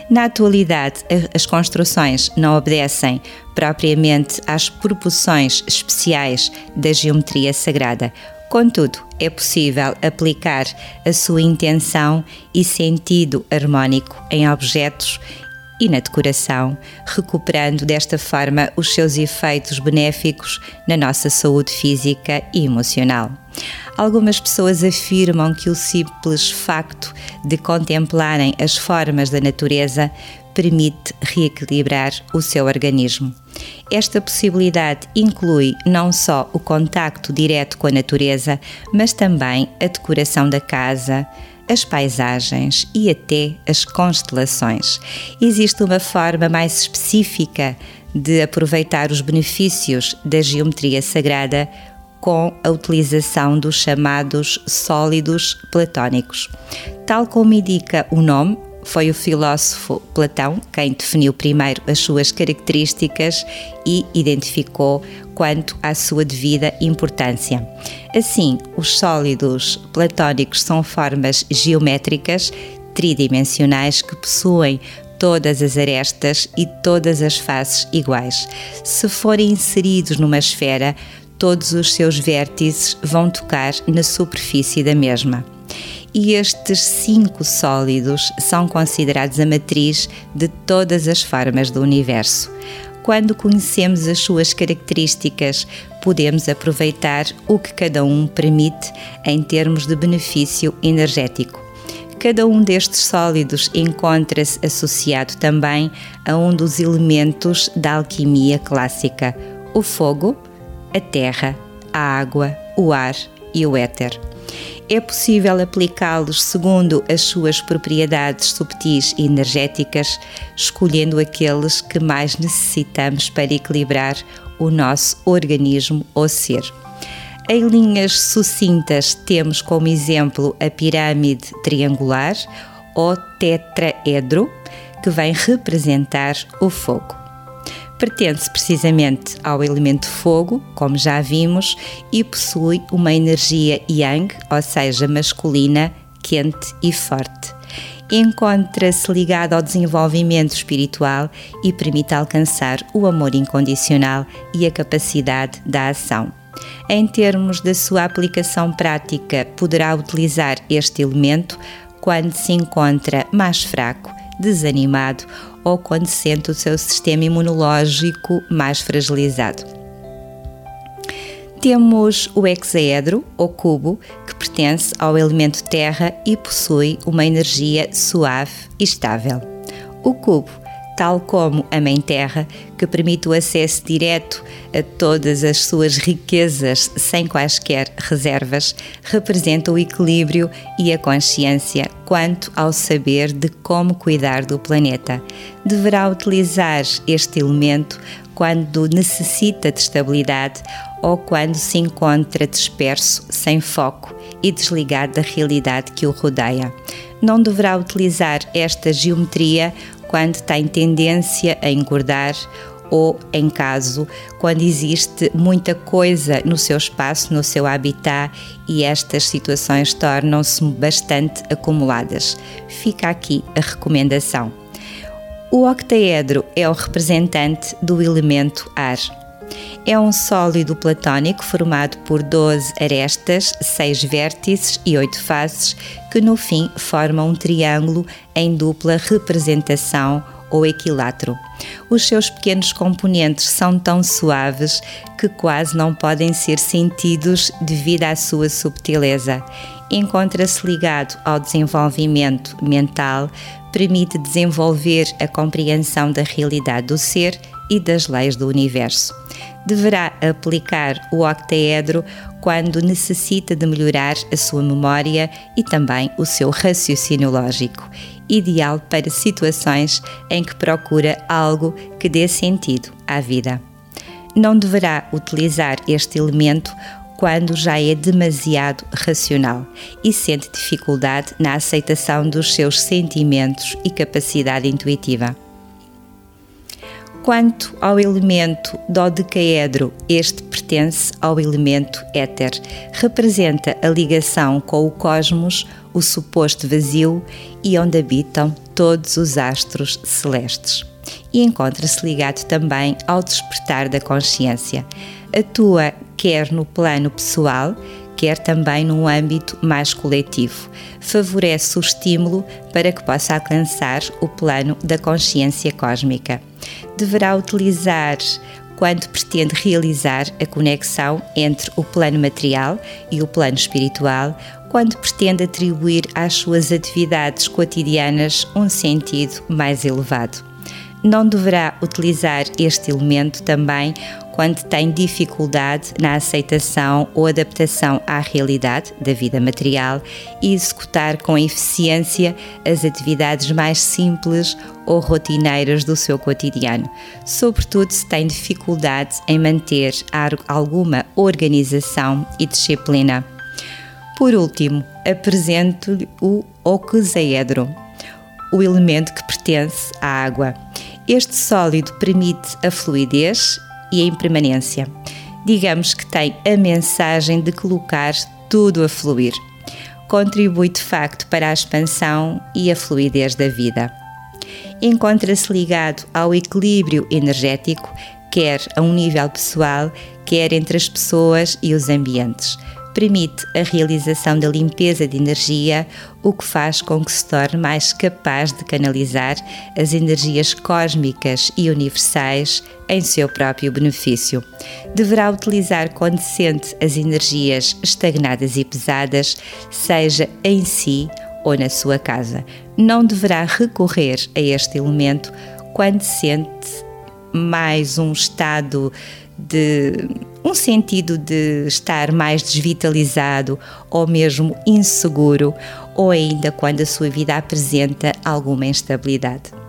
S1: Na atualidade, as construções não obedecem propriamente às proporções especiais da geometria sagrada, Contudo, é possível aplicar a sua intenção e sentido harmônico em objetos e na decoração, recuperando desta forma os seus efeitos benéficos na nossa saúde física e emocional. Algumas pessoas afirmam que o simples facto de contemplarem as formas da natureza permite reequilibrar o seu organismo. Esta possibilidade inclui não só o contacto direto com a natureza, mas também a decoração da casa, as paisagens e até as constelações. Existe uma forma mais específica de aproveitar os benefícios da geometria sagrada com a utilização dos chamados sólidos platónicos. Tal como indica o nome, foi o filósofo Platão quem definiu primeiro as suas características e identificou quanto à sua devida importância. Assim, os sólidos platónicos são formas geométricas tridimensionais que possuem todas as arestas e todas as faces iguais. Se forem inseridos numa esfera, todos os seus vértices vão tocar na superfície da mesma e estes cinco sólidos são considerados a matriz de todas as formas do universo. Quando conhecemos as suas características, podemos aproveitar o que cada um permite em termos de benefício energético. Cada um destes sólidos encontra-se associado também a um dos elementos da alquimia clássica: o fogo, a terra, a água, o ar e o éter é possível aplicá-los segundo as suas propriedades subtis e energéticas, escolhendo aqueles que mais necessitamos para equilibrar o nosso organismo ou ser. Em linhas sucintas, temos como exemplo a pirâmide triangular ou tetraedro, que vem representar o fogo. Pertence precisamente ao elemento fogo, como já vimos, e possui uma energia yang, ou seja, masculina, quente e forte. Encontra-se ligado ao desenvolvimento espiritual e permite alcançar o amor incondicional e a capacidade da ação. Em termos da sua aplicação prática, poderá utilizar este elemento quando se encontra mais fraco, desanimado ou quando sente o seu sistema imunológico mais fragilizado. Temos o hexaedro, ou cubo, que pertence ao elemento terra e possui uma energia suave e estável. O cubo tal como a Mãe Terra, que permite o acesso direto a todas as suas riquezas sem quaisquer reservas, representa o equilíbrio e a consciência quanto ao saber de como cuidar do planeta. Deverá utilizar este elemento quando necessita de estabilidade ou quando se encontra disperso, sem foco e desligado da realidade que o rodeia. Não deverá utilizar esta geometria quando tem tendência a engordar ou, em caso, quando existe muita coisa no seu espaço, no seu habitat e estas situações tornam-se bastante acumuladas. Fica aqui a recomendação. O octaedro é o representante do elemento ar. É um sólido platônico formado por 12 arestas, 6 vértices e 8 faces, que no fim formam um triângulo em dupla representação ou equilátero. Os seus pequenos componentes são tão suaves que quase não podem ser sentidos devido à sua subtileza. Encontra-se ligado ao desenvolvimento mental, permite desenvolver a compreensão da realidade do ser e das leis do universo. Deverá aplicar o octaedro quando necessita de melhorar a sua memória e também o seu raciocínio lógico, ideal para situações em que procura algo que dê sentido à vida. Não deverá utilizar este elemento quando já é demasiado racional e sente dificuldade na aceitação dos seus sentimentos e capacidade intuitiva. Quanto ao elemento dodecaedro, este pertence ao elemento éter. Representa a ligação com o cosmos, o suposto vazio e onde habitam todos os astros celestes. E encontra-se ligado também ao despertar da consciência. Atua quer no plano pessoal, quer também num âmbito mais coletivo. Favorece o estímulo para que possa alcançar o plano da consciência cósmica deverá utilizar quando pretende realizar a conexão entre o plano material e o plano espiritual, quando pretende atribuir às suas atividades cotidianas um sentido mais elevado. Não deverá utilizar este elemento também quando tem dificuldade na aceitação ou adaptação à realidade da vida material e executar com eficiência as atividades mais simples ou rotineiras do seu cotidiano, sobretudo se tem dificuldade em manter alguma organização e disciplina. Por último, apresento-lhe o oxaedro, o elemento que pertence à água. Este sólido permite a fluidez e a impermanência. Digamos que tem a mensagem de colocar tudo a fluir. Contribui de facto para a expansão e a fluidez da vida. Encontra-se ligado ao equilíbrio energético, quer a um nível pessoal, quer entre as pessoas e os ambientes permite a realização da limpeza de energia, o que faz com que se torne mais capaz de canalizar as energias cósmicas e universais em seu próprio benefício. Deverá utilizar quando sente as energias estagnadas e pesadas, seja em si ou na sua casa. Não deverá recorrer a este elemento quando sente mais um estado de um sentido de estar mais desvitalizado ou mesmo inseguro, ou ainda quando a sua vida apresenta alguma instabilidade.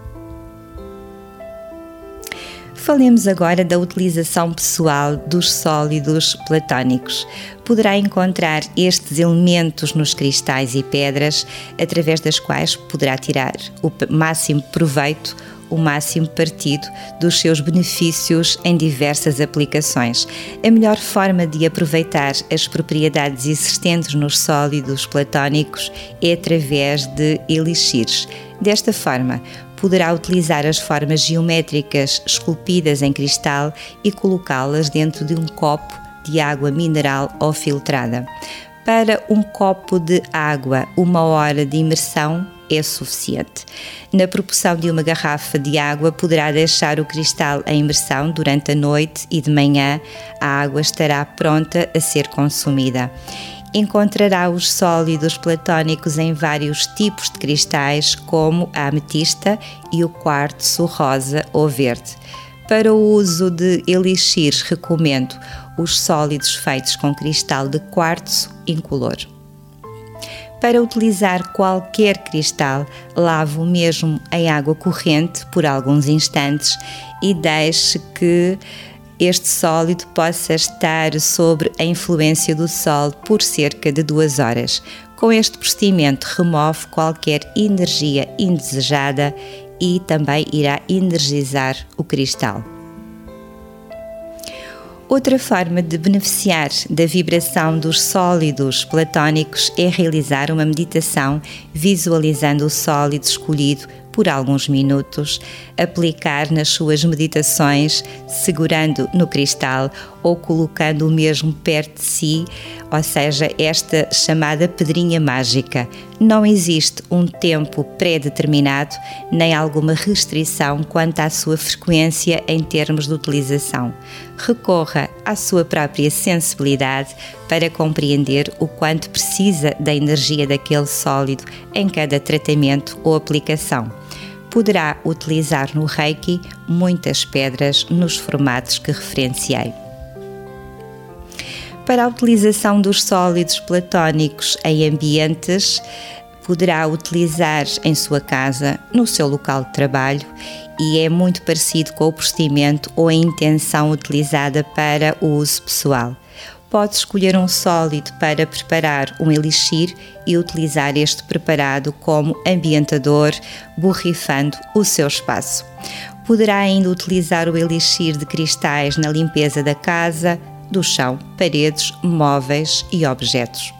S1: Falemos agora da utilização pessoal dos sólidos platônicos. Poderá encontrar estes elementos nos cristais e pedras, através das quais poderá tirar o máximo proveito o máximo partido dos seus benefícios em diversas aplicações. A melhor forma de aproveitar as propriedades existentes nos sólidos platónicos é através de elixires. Desta forma, poderá utilizar as formas geométricas esculpidas em cristal e colocá-las dentro de um copo de água mineral ou filtrada. Para um copo de água, uma hora de imersão é suficiente. Na proporção de uma garrafa de água, poderá deixar o cristal em imersão durante a noite e de manhã a água estará pronta a ser consumida. Encontrará os sólidos platônicos em vários tipos de cristais, como a ametista e o quartzo rosa ou verde. Para o uso de elixires, recomendo os sólidos feitos com cristal de quartzo incolor. Para utilizar qualquer cristal, lave-o mesmo em água corrente por alguns instantes e deixe que este sólido possa estar sob a influência do sol por cerca de duas horas. Com este procedimento, remove qualquer energia indesejada e também irá energizar o cristal. Outra forma de beneficiar da vibração dos sólidos platônicos é realizar uma meditação visualizando o sólido escolhido por alguns minutos, aplicar nas suas meditações, segurando no cristal ou colocando o mesmo perto de si, ou seja, esta chamada pedrinha mágica. Não existe um tempo pré-determinado nem alguma restrição quanto à sua frequência em termos de utilização. Recorra à sua própria sensibilidade para compreender o quanto precisa da energia daquele sólido em cada tratamento ou aplicação poderá utilizar no Reiki muitas pedras nos formatos que referenciei. Para a utilização dos sólidos platónicos em ambientes, poderá utilizar em sua casa, no seu local de trabalho, e é muito parecido com o procedimento ou a intenção utilizada para o uso pessoal pode escolher um sólido para preparar um elixir e utilizar este preparado como ambientador, borrifando o seu espaço. Poderá ainda utilizar o elixir de cristais na limpeza da casa, do chão, paredes, móveis e objetos.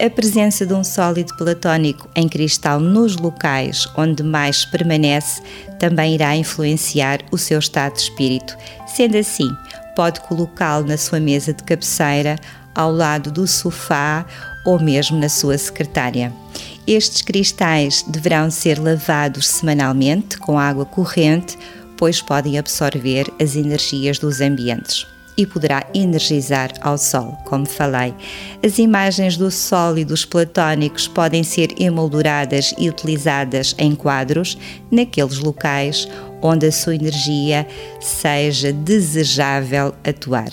S1: A presença de um sólido platónico em cristal nos locais onde mais permanece também irá influenciar o seu estado de espírito. Sendo assim, pode colocá-lo na sua mesa de cabeceira, ao lado do sofá ou mesmo na sua secretária. Estes cristais deverão ser lavados semanalmente com água corrente, pois podem absorver as energias dos ambientes e poderá energizar ao Sol, como falei. As imagens do Sol e dos platónicos podem ser emolduradas e utilizadas em quadros naqueles locais onde a sua energia seja desejável atuar.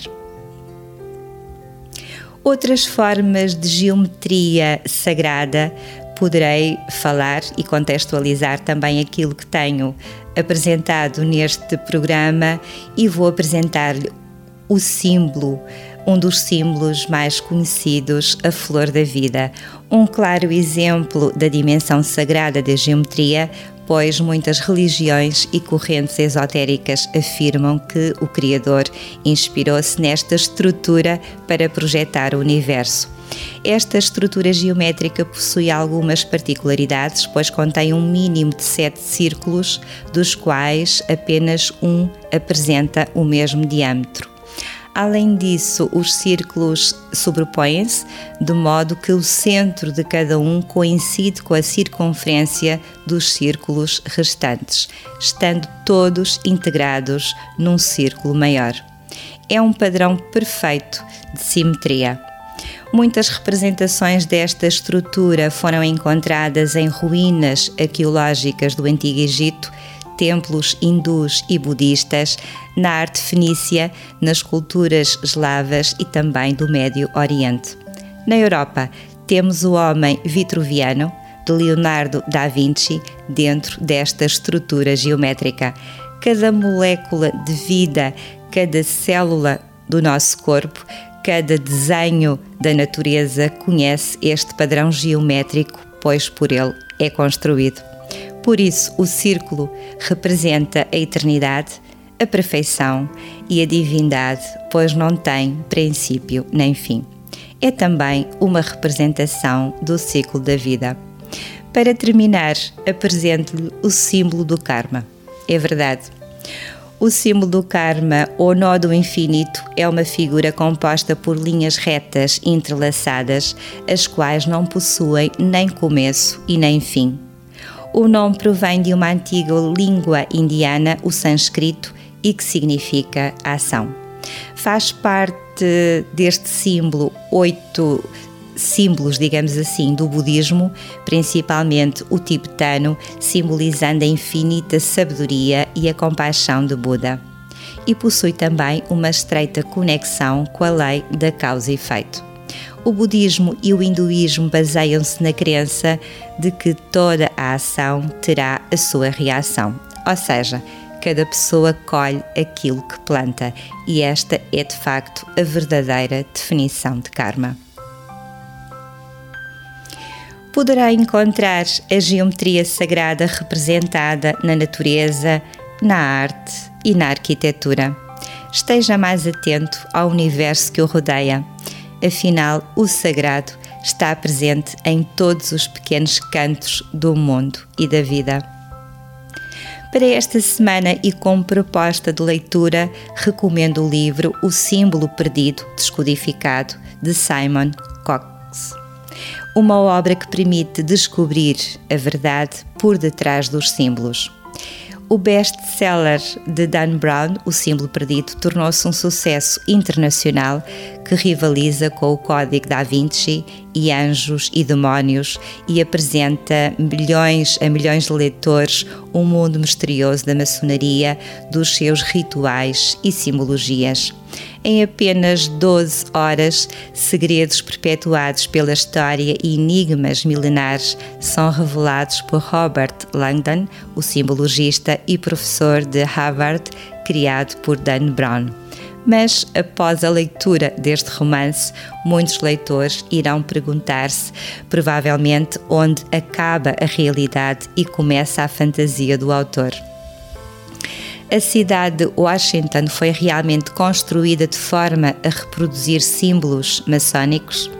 S1: Outras formas de geometria sagrada poderei falar e contextualizar também aquilo que tenho apresentado neste programa e vou apresentar-lhe o símbolo, um dos símbolos mais conhecidos, a flor da vida. Um claro exemplo da dimensão sagrada da geometria pois muitas religiões e correntes esotéricas afirmam que o Criador inspirou-se nesta estrutura para projetar o universo. Esta estrutura geométrica possui algumas particularidades, pois contém um mínimo de sete círculos, dos quais apenas um apresenta o mesmo diâmetro. Além disso, os círculos sobrepõem-se, de modo que o centro de cada um coincide com a circunferência dos círculos restantes, estando todos integrados num círculo maior. É um padrão perfeito de simetria. Muitas representações desta estrutura foram encontradas em ruínas arqueológicas do Antigo Egito templos hindus e budistas, na arte fenícia, nas culturas eslavas e também do Médio Oriente. Na Europa, temos o homem vitruviano, de Leonardo da Vinci, dentro desta estrutura geométrica. Cada molécula de vida, cada célula do nosso corpo, cada desenho da natureza conhece este padrão geométrico, pois por ele é construído. Por isso, o círculo representa a eternidade, a perfeição e a divindade, pois não tem princípio nem fim. É também uma representação do ciclo da vida. Para terminar, apresento-lhe o símbolo do karma. É verdade. O símbolo do karma, ou nó do infinito, é uma figura composta por linhas retas entrelaçadas, as quais não possuem nem começo e nem fim. O nome provém de uma antiga língua indiana, o sânscrito, e que significa ação. Faz parte deste símbolo oito símbolos, digamos assim, do budismo, principalmente o tibetano, simbolizando a infinita sabedoria e a compaixão de Buda. E possui também uma estreita conexão com a lei da causa e efeito o budismo e o hinduísmo baseiam-se na crença de que toda a ação terá a sua reação, ou seja, cada pessoa colhe aquilo que planta, e esta é de facto a verdadeira definição de karma. Poderá encontrar a geometria sagrada representada na natureza, na arte e na arquitetura. Esteja mais atento ao universo que o rodeia Afinal, o sagrado está presente em todos os pequenos cantos do mundo e da vida. Para esta semana e como proposta de leitura, recomendo o livro O Símbolo Perdido, Descodificado, de Simon Cox. Uma obra que permite descobrir a verdade por detrás dos símbolos. O best-seller de Dan Brown, O Símbolo Perdido, tornou-se um sucesso internacional que rivaliza com o Código da Vinci e Anjos e Demónios e apresenta milhões a milhões de leitores um mundo misterioso da maçonaria, dos seus rituais e simbologias em apenas 12 horas, segredos perpetuados pela história e enigmas milenares são revelados por Robert Langdon, o simbologista e professor de Harvard, criado por Dan Brown. Mas, após a leitura deste romance, muitos leitores irão perguntar-se, provavelmente, onde acaba a realidade e começa a fantasia do autor a cidade de Washington foi realmente construída de forma a reproduzir símbolos maçónicos?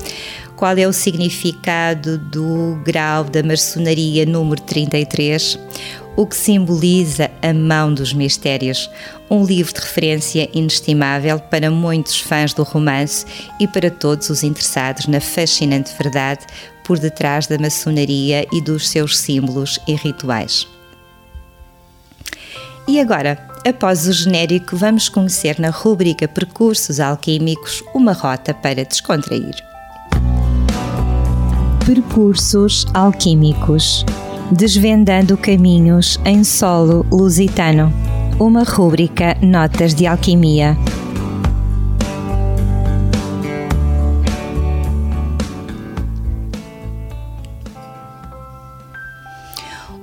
S1: Qual é o significado do grau da maçonaria número 33? O que simboliza a mão dos mistérios? Um livro de referência inestimável para muitos fãs do romance e para todos os interessados na fascinante verdade por detrás da maçonaria e dos seus símbolos e rituais. E agora, após o genérico, vamos conhecer na rubrica Percursos Alquímicos uma rota para descontrair. Percursos Alquímicos Desvendando caminhos em solo lusitano. Uma rúbrica Notas de Alquimia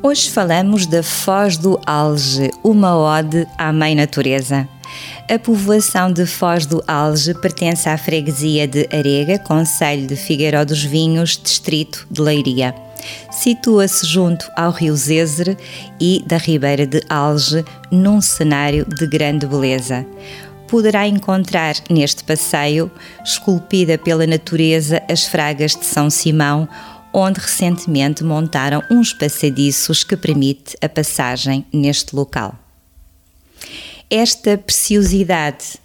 S1: Hoje falamos da Foz do Alge, uma ode à Mãe Natureza. A povoação de Foz do Alge pertence à freguesia de Arega, Conselho de Figueiró dos Vinhos, Distrito de Leiria. Situa-se junto ao rio Zézer e da Ribeira de Alge, num cenário de grande beleza poderá encontrar neste passeio, esculpida pela natureza, as fragas de São Simão, onde recentemente montaram uns passadiços que permite a passagem neste local. Esta preciosidade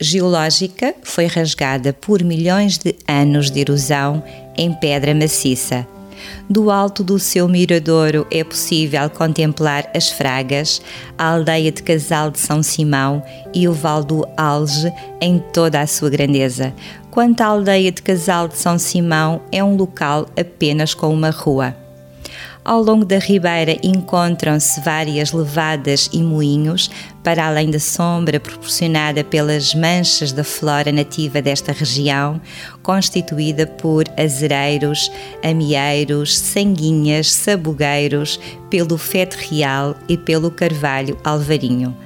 S1: geológica foi rasgada por milhões de anos de erosão em pedra maciça. Do alto do seu miradouro é possível contemplar as Fragas, a aldeia de Casal de São Simão e o Val do Alge em toda a sua grandeza, quanto à aldeia de Casal de São Simão, é um local apenas com uma rua. Ao longo da ribeira encontram-se várias levadas e moinhos, para além da sombra proporcionada pelas manchas da flora nativa desta região, constituída por azereiros, amieiros, sanguinhas, sabugueiros, pelo fete real e pelo carvalho alvarinho.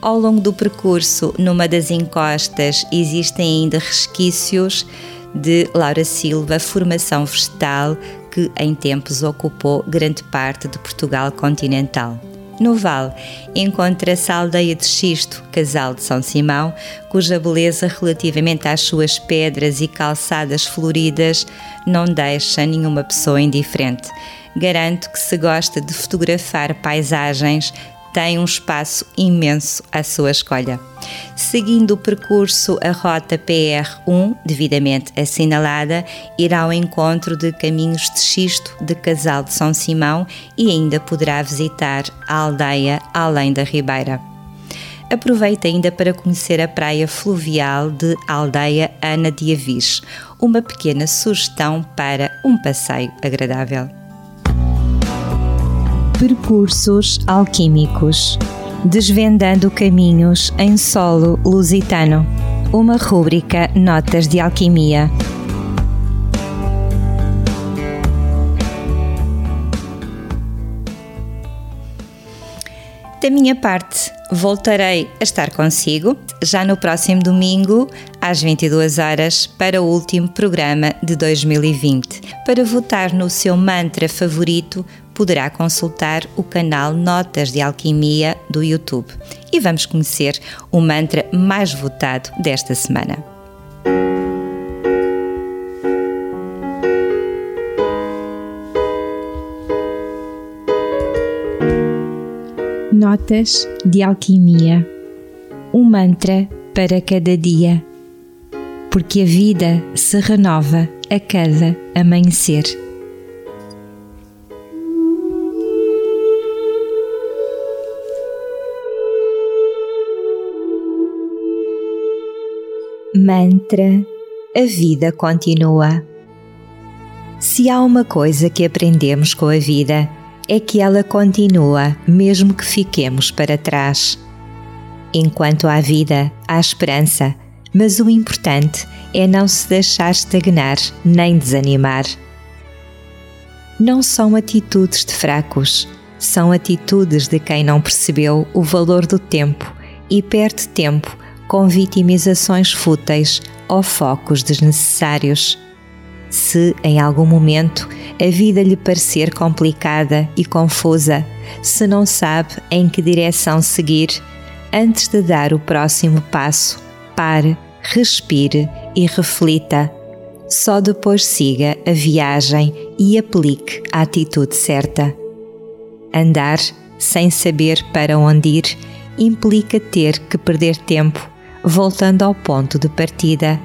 S1: Ao longo do percurso, numa das encostas, existem ainda resquícios de Laura Silva, formação vegetal que em tempos ocupou grande parte de Portugal continental. No Vale encontra-se a aldeia de Xisto, casal de São Simão, cuja beleza relativamente às suas pedras e calçadas floridas não deixa nenhuma pessoa indiferente. Garanto que se gosta de fotografar paisagens, tem um espaço imenso à sua escolha. Seguindo o percurso, a rota PR1, devidamente assinalada, irá ao encontro de caminhos de xisto de Casal de São Simão e ainda poderá visitar a aldeia além da Ribeira. Aproveita ainda para conhecer a praia fluvial de Aldeia Ana de Avis, uma pequena sugestão para um passeio agradável. Percursos Alquímicos Desvendando Caminhos em Solo Lusitano Uma rúbrica Notas de Alquimia Da minha parte, voltarei a estar consigo já no próximo domingo, às 22 horas, para o último programa de 2020. Para votar no seu mantra favorito, poderá consultar o canal Notas de Alquimia do YouTube e vamos conhecer o mantra mais votado desta semana. Notas de Alquimia Um mantra para cada dia, porque a vida se renova a cada amanhecer. Mantra A vida continua. Se há uma coisa que aprendemos com a vida, é que ela continua, mesmo que fiquemos para trás. Enquanto há vida, há esperança, mas o importante é não se deixar estagnar nem desanimar. Não são atitudes de fracos, são atitudes de quem não percebeu o valor do tempo e perde tempo com vitimizações fúteis ou focos desnecessários. Se em algum momento a vida lhe parecer complicada e confusa, se não sabe em que direção seguir, antes de dar o próximo passo, pare, respire e reflita. Só depois siga a viagem e aplique a atitude certa. Andar sem saber para onde ir implica ter que perder tempo voltando ao ponto de partida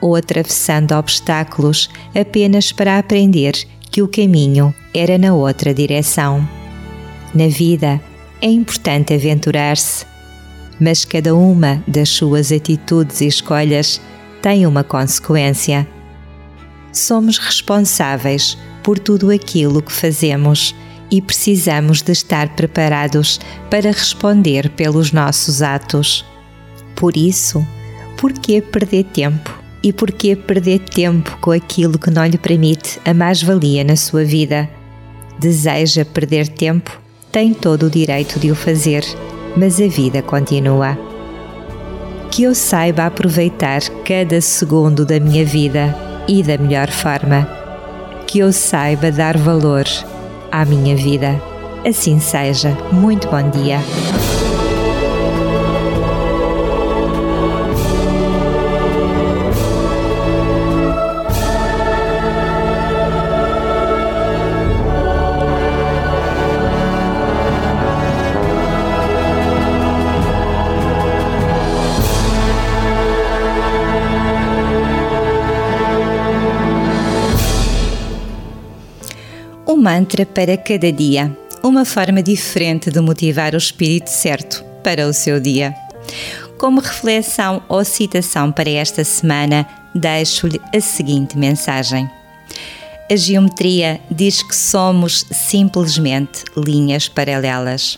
S1: ou atravessando obstáculos apenas para aprender que o caminho era na outra direção. Na vida é importante aventurar-se, mas cada uma das suas atitudes e escolhas tem uma consequência. Somos responsáveis por tudo aquilo que fazemos e precisamos de estar preparados para responder pelos nossos atos. Por isso, por que perder tempo? E por que perder tempo com aquilo que não lhe permite a mais-valia na sua vida? Deseja perder tempo? Tem todo o direito de o fazer, mas a vida continua. Que eu saiba aproveitar cada segundo da minha vida e da melhor forma. Que eu saiba dar valor à minha vida. Assim seja. Muito bom dia. Mantra para cada dia, uma forma diferente de motivar o espírito certo para o seu dia. Como reflexão ou citação para esta semana, deixo-lhe a seguinte mensagem. A geometria diz que somos simplesmente linhas paralelas.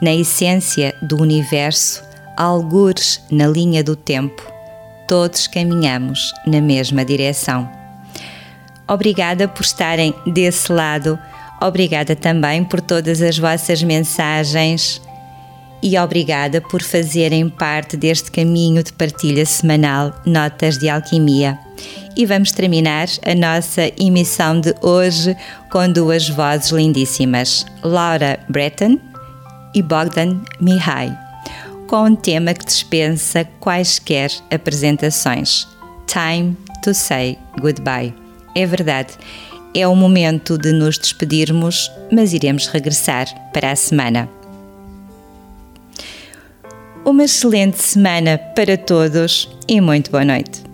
S1: Na essência do universo, algures na linha do tempo, todos caminhamos na mesma direção. Obrigada por estarem desse lado. Obrigada também por todas as vossas mensagens e obrigada por fazerem parte deste caminho de partilha semanal Notas de Alquimia. E vamos terminar a nossa emissão de hoje com duas vozes lindíssimas, Laura Breton e Bogdan Mihai, com um tema que dispensa quaisquer apresentações: Time to Say Goodbye. É verdade, é o momento de nos despedirmos, mas iremos regressar para a semana. Uma excelente semana para todos e muito boa noite.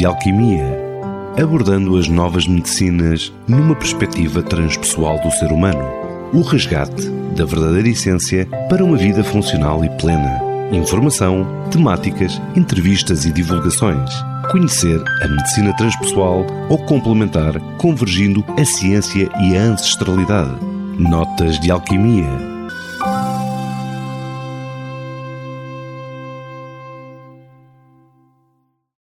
S2: De Alquimia abordando as novas medicinas numa perspectiva transpessoal do ser humano. O resgate da verdadeira essência para uma vida funcional e plena. Informação, temáticas, entrevistas e divulgações. Conhecer a medicina transpessoal ou complementar, convergindo a ciência e a ancestralidade. Notas de Alquimia